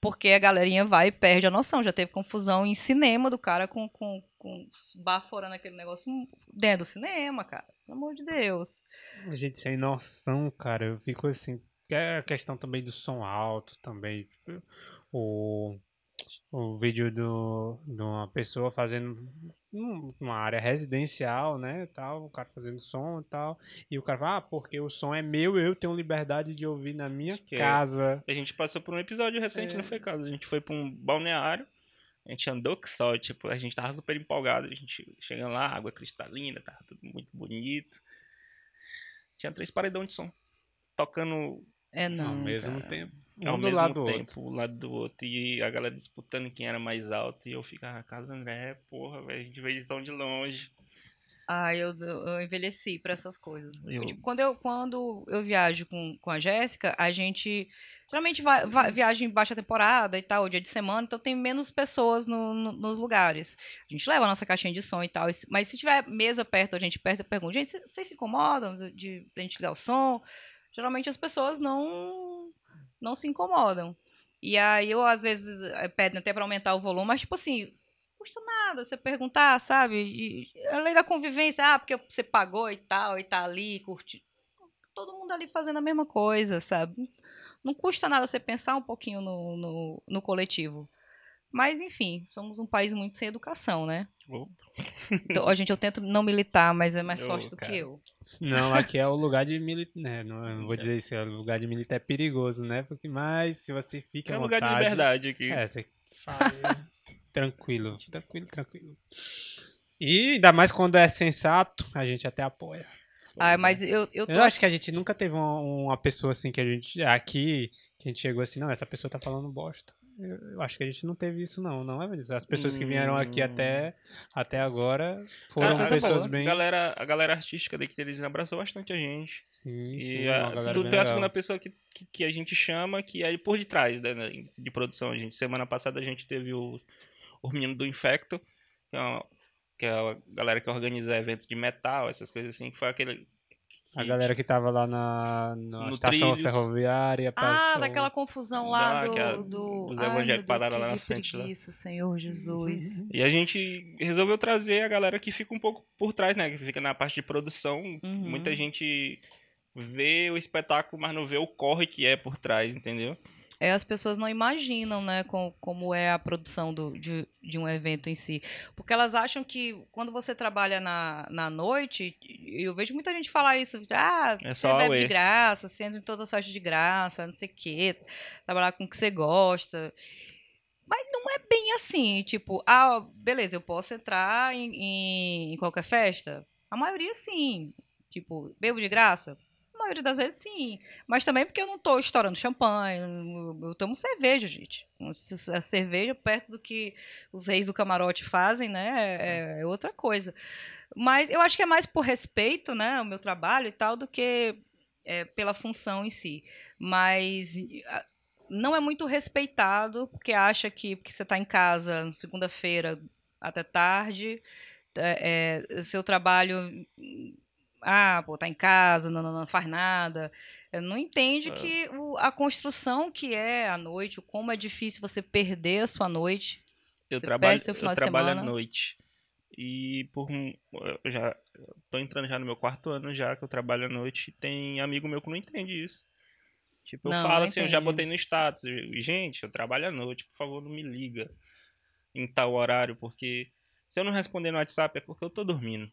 Porque a galerinha vai e perde a noção. Já teve confusão em cinema do cara com, com, com baforando aquele negócio dentro do cinema, cara. Pelo amor de Deus. Gente, sem noção, cara. Eu fico assim. É a questão também do som alto também. tipo, O, o vídeo do, de uma pessoa fazendo uma área residencial, né? Tal, o cara fazendo som e tal. E o cara fala, ah, porque o som é meu, eu tenho liberdade de ouvir na minha que é. casa. A gente passou por um episódio recente, É. não foi caso. A gente foi pra um balneário, a gente andou que só, tipo, a gente tava super empolgado, a gente chegando lá, água cristalina, tava tudo muito bonito. Tinha três paredão de som. Tocando É não. ao mesmo cara. tempo. ao Um do mesmo lado do tempo, um lado do outro. E a galera disputando quem era mais alto. E eu ficava, casa André, porra, velho, a gente veio de tão de longe. Ah, eu, eu envelheci para essas coisas. Eu- Tipo, quando, eu, quando eu viajo com, com a Jéssica, a gente geralmente vai, vai- viaja em baixa temporada e tal, dia de semana, então tem menos pessoas no- no- nos lugares. A gente leva a nossa caixinha de som e tal, mas se tiver mesa perto, a gente perto, eu pergunto, gente, cê- vocês se incomodam de, de a gente ligar o som? Geralmente as pessoas não, não se incomodam. E aí eu, às vezes, eh, pedem até para aumentar o volume, mas, tipo assim, custa nada você perguntar, sabe? E, a lei da convivência, ah, porque você pagou e tal, e tá ali, curte. Todo mundo ali fazendo a mesma coisa, sabe? Não custa nada você pensar um pouquinho no, no, no coletivo. Mas, enfim, somos um país muito sem educação, né? Então, a gente, eu tento não militar, mas é mais forte do cara. que eu. Não, aqui é o lugar de militar. Né? Não, eu não vou dizer isso, é o lugar de militar é perigoso, né? Porque, mas se você fica É um lugar de liberdade aqui. É, você fala tranquilo, tranquilo, tranquilo. E ainda mais quando é sensato, a gente até apoia. Ah, mas eu, eu tô Eu acho que a gente nunca teve uma, uma pessoa assim que a gente. Aqui, que a gente chegou assim, não, essa pessoa tá falando bosta. Eu, acho que a gente não teve isso, não, não é, Vinícius? As pessoas que vieram aqui Hum. até, até agora foram coisa pessoas boa. bem. A galera, a galera artística daqui deles abraçou bastante a gente. Sim, E sim, a, uma galera tu, tu é a segunda pessoa que, que, que a gente chama, que é por detrás né, né, de produção. A gente, semana passada a gente teve o, o menino do Infecto, que é, uma- que é a galera que organiza eventos de metal, essas coisas assim, que foi aquele. A galera que tava lá na, na No estação Trilhos. Ah, ferroviária. passou. daquela confusão lá Da- do, que a- do... os evangélicos pararam lá na de frente, lá. preguiça, Senhor Jesus. E a gente resolveu trazer a galera que fica um pouco por trás, né? Que fica na parte de produção. Uhum. Muita gente vê o espetáculo, mas não vê o corre que é por trás, entendeu? É, as pessoas não imaginam, né, com- como é a produção do, de, de um evento em si. Porque elas acham que quando você trabalha na, na noite, e eu vejo muita gente falar isso, ah, É você só bebe auê. de graça, você entra em todas as festas de graça, não sei o quê, trabalhar com o que você gosta. Mas não é bem assim, tipo, ah, beleza, eu posso entrar em, em, em qualquer festa? A maioria sim. Tipo, bebo de graça? Maioria das vezes sim. Mas também porque eu não tô estourando champanhe, eu tomo cerveja, gente. A cerveja perto do que os reis do camarote fazem, né, é, é outra coisa. Mas eu acho que é mais por respeito, né, ao meu trabalho e tal, do que é, pela função em si. Mas não é muito respeitado, porque acha que porque você está em casa segunda-feira até tarde, é, é, seu trabalho ah, pô, tá em casa, não, não, não faz nada. Eh, Não entende É. que o- a construção que é a noite, o como é difícil você perder a sua noite. Eu Você trabalho, seu final eu trabalho à semana. noite. E por um- eu já tô entrando já no meu quarto ano já que eu trabalho à noite. Tem amigo meu que não entende isso. Tipo, eu Não, falo não assim, eu já botei no status. Gente, eu trabalho à noite, por favor, não me liga em tal horário, porque se eu não responder no WhatsApp é porque eu tô dormindo.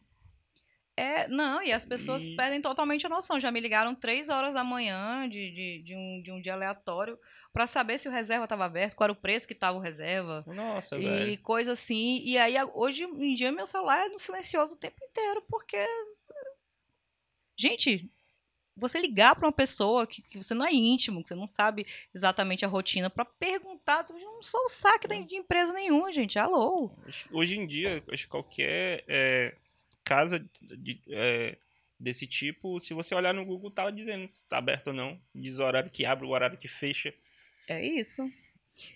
É, não, e as pessoas E- perdem totalmente a noção. Já me ligaram três horas da manhã de, de, de um, de um dia aleatório para saber se o reserva estava aberto, qual era o preço que estava o reserva. Nossa, E velho. coisa assim. E aí, hoje em dia, meu celular é no silencioso o tempo inteiro, porque. Gente, você ligar para uma pessoa que, que você não é íntimo, que você não sabe exatamente a rotina, para perguntar. Eu não sou o saque da- de empresa nenhuma, gente. Alô? Hoje em dia, acho que qualquer é, casa de- é, desse tipo, se você olhar no Google, tá dizendo se tá aberto ou não. Diz o horário que abre, o horário que fecha. É isso.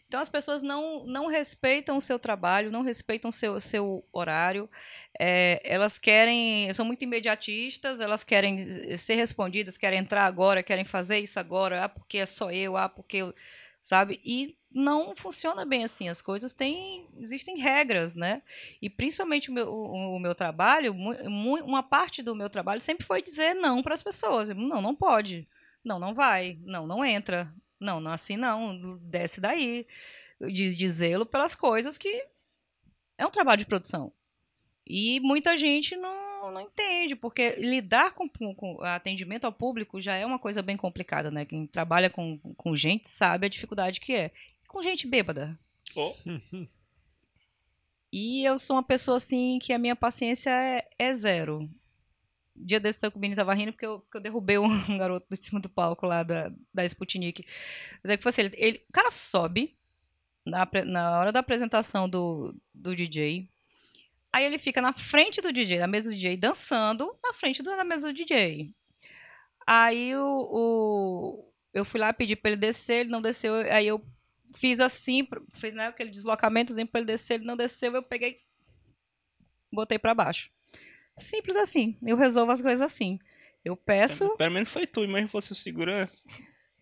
Então as pessoas não, não respeitam o seu trabalho, não respeitam o seu, seu horário. É, elas querem, são muito imediatistas, elas querem ser respondidas, querem entrar agora, querem fazer isso agora, ah, porque é só eu, ah, porque eu. Sabe? E não funciona bem assim. As coisas têm. Existem regras, né? E principalmente o meu, o, o meu trabalho, uma parte do meu trabalho sempre foi dizer não para as pessoas. Não, não pode. Não, não vai. Não, não entra. Não, não assim não. Desce daí. Zelo pelas coisas que é um trabalho de produção. E muita gente não, não entende, porque lidar com- com atendimento ao público já é uma coisa bem complicada, né? Quem trabalha com, com gente sabe a dificuldade que é. Com gente bêbada. Ou E eu sou uma pessoa assim que a minha paciência é, é zero. Dia desse o menino tava rindo porque eu, porque eu derrubei [LAUGHS] um garoto de cima do palco lá da, da Sputnik. Mas é que foi assim, ele, ele- o cara sobe na, na hora da apresentação do, do DJ, Aí ele fica na frente do DJ, na mesa do DJ, dançando na frente da mesa do DJ. Aí o, o- eu fui lá pedir pra ele descer, ele não desceu. Aí eu fiz assim, fiz né, aquele deslocamentozinho pra ele descer, ele não desceu, eu peguei, botei pra baixo. Simples assim. Eu resolvo as coisas assim. Eu peço, Pelo menos foi tu, mas fosse o segurança.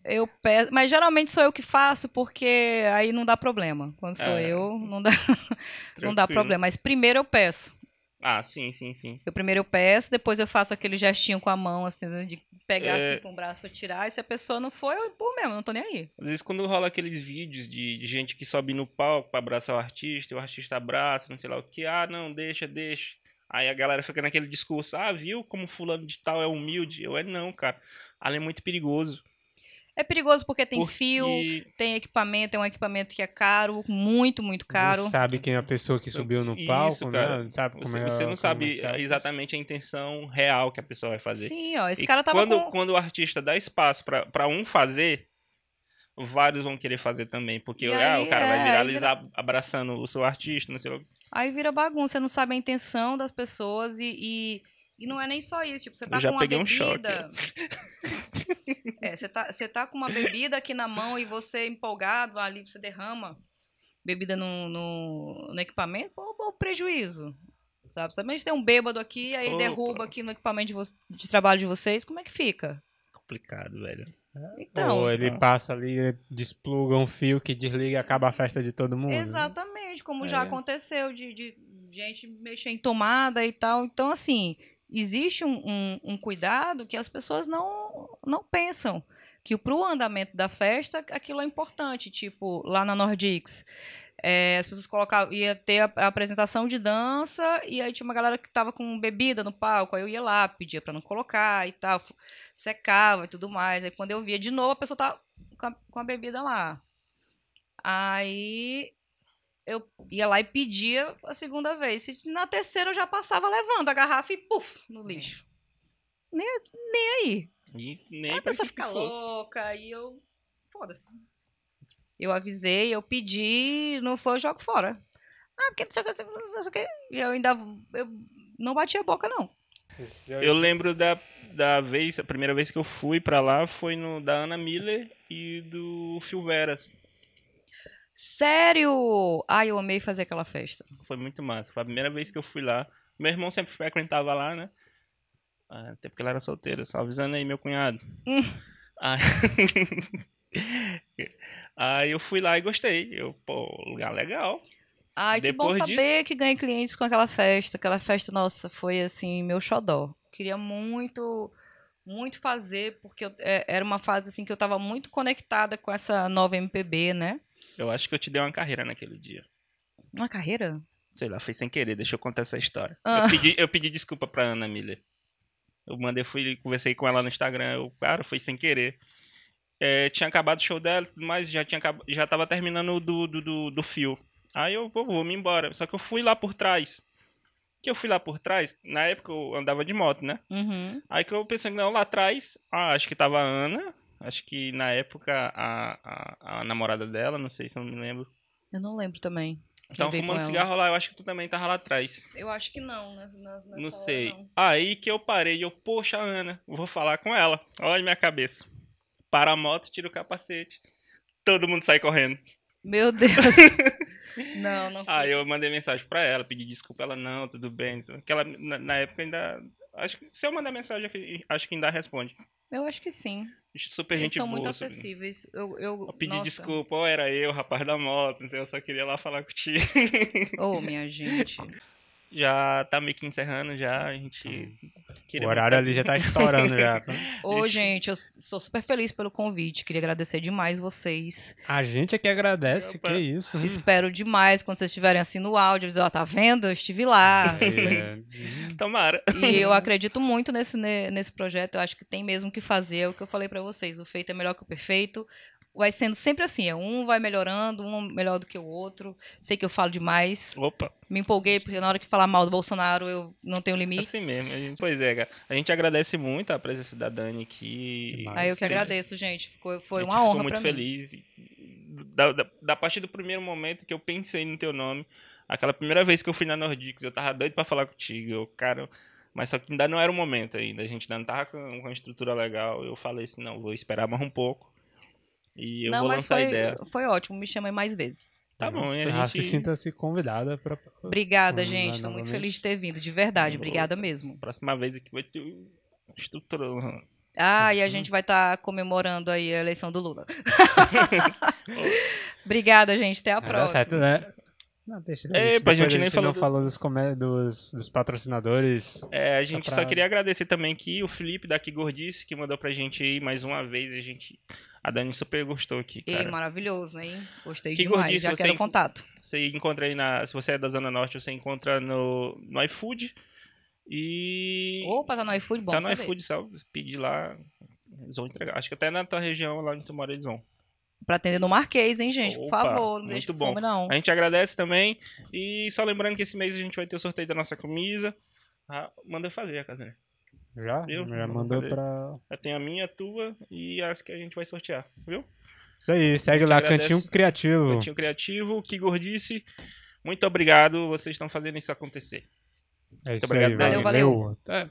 eu peço, mas geralmente sou eu que faço porque aí não dá problema. Quando sou É. eu, não dá, [LAUGHS] não dá problema. Mas primeiro eu peço. Ah, sim, sim, sim. Eu primeiro eu peço, depois eu faço aquele gestinho com a mão, assim, né, de pegar É. assim com o braço pra tirar. E se a pessoa não for, eu empurro mesmo, não tô nem aí. Às vezes quando rola aqueles vídeos de, de gente que sobe no palco pra abraçar o artista, e o artista abraça, não sei lá o que, ah, não, deixa, deixa. Aí a galera fica naquele discurso, ah, viu como fulano de tal é humilde? Eu é não, cara. Ali é muito perigoso. É perigoso porque tem porque... fio, tem equipamento, é um equipamento que é caro, muito, muito caro. Não sabe quem é a pessoa que subiu no Isso, palco, cara. né? Sabe como Você, é, você não como sabe é é. exatamente a intenção real que a pessoa vai fazer. Sim, ó, esse E cara tava quando, com... quando o artista dá espaço pra, pra um fazer, vários vão querer fazer também. Porque ah, aí, o cara é, vai viralizar abraçando o seu artista, não sei lá. Aí vira bagunça, você não sabe a intenção das pessoas e... e... e não é nem só isso, tipo, você tá Eu já com uma peguei um bebida... [LAUGHS] é, você tá, você tá com uma bebida aqui na mão e você empolgado ali, você derrama bebida no, no, no equipamento, pô, pô, prejuízo. Sabe? Também tem um bêbado aqui, aí Opa. derruba aqui no equipamento de, vo- de trabalho de vocês, como é que fica? Complicado, velho. Então, Ou ele Ah. passa ali, despluga um fio que desliga e acaba a festa de todo mundo. né? Exatamente, como já É. aconteceu de, de gente mexer em tomada e tal. Então, assim, existe um, um- um cuidado que as pessoas não, não pensam. Que para o andamento da festa, aquilo é importante. Tipo, lá na Nordix, é, as pessoas colocavam, ia ter a, a apresentação de dança, e aí tinha uma galera que tava com bebida no palco, aí eu ia lá, pedia para não colocar e tal, secava e tudo mais. Aí quando eu via de novo, a pessoa tava com com a bebida lá. Aí eu ia lá e pedia a segunda vez. Se Na terceira eu já passava levando a garrafa e puf, no lixo. Nem, nem aí. E Aí nem a pra pessoa fica louca, aí eu. Foda-se. Eu avisei, eu pedi, não foi, eu jogo fora. Ah, porque não sei o que, não sei o que. E eu ainda. Eu não bati a boca, não. Eu lembro da, da vez, a primeira vez que eu fui pra lá foi no da Ana Miller e do Phil Veras. Sério! Ai, eu amei fazer aquela festa. Foi muito massa. Foi a primeira vez que eu fui lá. Meu irmão sempre frequentava lá, né? Ah, Até porque ela era solteira, só avisando aí, meu cunhado. Hum. Aí... [LAUGHS] aí eu fui lá e gostei. Eu, pô, lugar legal. Ai, que bom Depois saber disso- que ganhei clientes com aquela festa. Aquela festa, nossa, foi assim, meu xodó. Queria muito, muito fazer, porque eu- é, era uma fase assim que eu tava muito conectada com essa nova MPB, né? Eu acho que eu te dei uma carreira naquele dia. Uma carreira? Sei lá, foi sem querer, deixa eu contar essa história. Ah. Eu, pedi, eu pedi desculpa pra Ana Miller. Eu mandei, fui, conversei com ela no Instagram, eu, cara, foi sem querer. É, tinha acabado o show dela, mas já tinha já tava terminando o do, do, do, do fio. Aí eu vou, vou me embora. Só que eu fui lá por trás. Que eu fui lá por trás, na época eu andava de moto, né? Uhum. Aí que eu pensei, não, lá atrás, ah, acho que tava a Ana, acho que na época a, a, a namorada dela, não sei se eu não me lembro. Eu não lembro também. com fumando cigarro lá, eu acho que tu também tava lá atrás. Eu acho que não, nessa, nessa Não hora, sei. não. Aí que eu parei e eu, poxa, Ana, vou falar com ela. Olha minha cabeça. Para a moto, tira o capacete. Todo mundo sai correndo. Meu [LAUGHS] Deus. não, não foi. Aí eu mandei mensagem pra ela, pedi desculpa. Ela, não, tudo bem. Que ela, na, na época ainda. Acho que se eu mandar mensagem, acho que ainda responde. Eu acho que sim. Super Eles gente são boa. muito acessíveis. Eu, eu, Eu pedi nossa. desculpa, ó, era eu, rapaz da moto, não sei, eu só queria lá falar contigo. Ô, minha gente. [LAUGHS] já tá meio que encerrando já, a gente. O queria horário voltar- ali já tá estourando já. [LAUGHS] Ô, gente, eu sou super feliz pelo convite. Queria agradecer demais vocês. A gente é que agradece, Opa. que isso. hum. Espero demais quando vocês estiverem assim no áudio. Dizer, ó, tá vendo? Eu estive lá. É, [LAUGHS] Tomara. E eu acredito muito nesse, ne- nesse projeto. Eu acho que tem mesmo que fazer. É o que eu falei pra vocês. O feito é melhor que o perfeito. Vai sendo sempre assim. é Um vai melhorando, um melhor do que o outro. Sei que eu falo demais. Opa. Me empolguei, porque na hora que falar mal do Bolsonaro, eu não tenho limite. Assim mesmo. gente- Pois é, cara. A gente agradece muito a presença da Dani aqui. Aí eu que Sempre- agradeço, gente. Ficou, foi uma honra muito pra mim. feliz. Da, da, da partir do primeiro momento que eu pensei no teu nome, Aquela primeira vez que eu fui na Nordix, eu tava doido pra falar contigo. Eu, cara, mas só que ainda não era o momento ainda. A gente ainda não tava com, com uma estrutura legal. Eu falei assim, não, vou esperar mais um pouco. E eu Não, vou mas lançar foi, a ideia. foi ótimo, me chamem mais vezes. Tá bom, e a se gente... sinta-se convidada pra. Obrigada, gente. Tô muito feliz de ter vindo, de verdade. Obrigada mesmo. Próxima vez aqui vai ter uma estrutura. Ah, e a Uhum. gente vai estar comemorando aí a eleição do Lula. [LAUGHS] Obrigada, gente. Até a próxima. certo, né? Não, deixa, É, deixa, pra gente nem falou não do- falou dos, dos, dos patrocinadores. É, a gente só pra- queria agradecer também aqui o Felipe daqui Gordice, que mandou pra gente aí mais uma vez. A gente. A Dani super gostou aqui, Ei, cara. maravilhoso, hein? Gostei Que demais. gordice Já quero enco- contato. Você encontra aí na. Se você é da Zona Norte, você encontra no, no iFood. E. Opa, tá no iFood, bom tá no saber. iFood, só pedir lá. Eles vão entregar. Acho que até na tua região, lá onde tu mora, eles vão. Pra atender no Marquês, hein, gente? Por Opa, favor, não com bom. fome, não. A gente agradece também. E só lembrando que esse mês a gente vai ter o sorteio da nossa camisa. Ah, manda eu fazer a casinha. Já? Eu? Já mandou pra. Já tem a minha, a tua e as que a gente vai sortear, viu? Isso aí, segue lá, agradece. Cantinho Criativo. Cantinho Criativo, que gordice. Muito obrigado, vocês estão fazendo isso acontecer. É isso obrigado, aí, Dani. Valeu, valeu. É,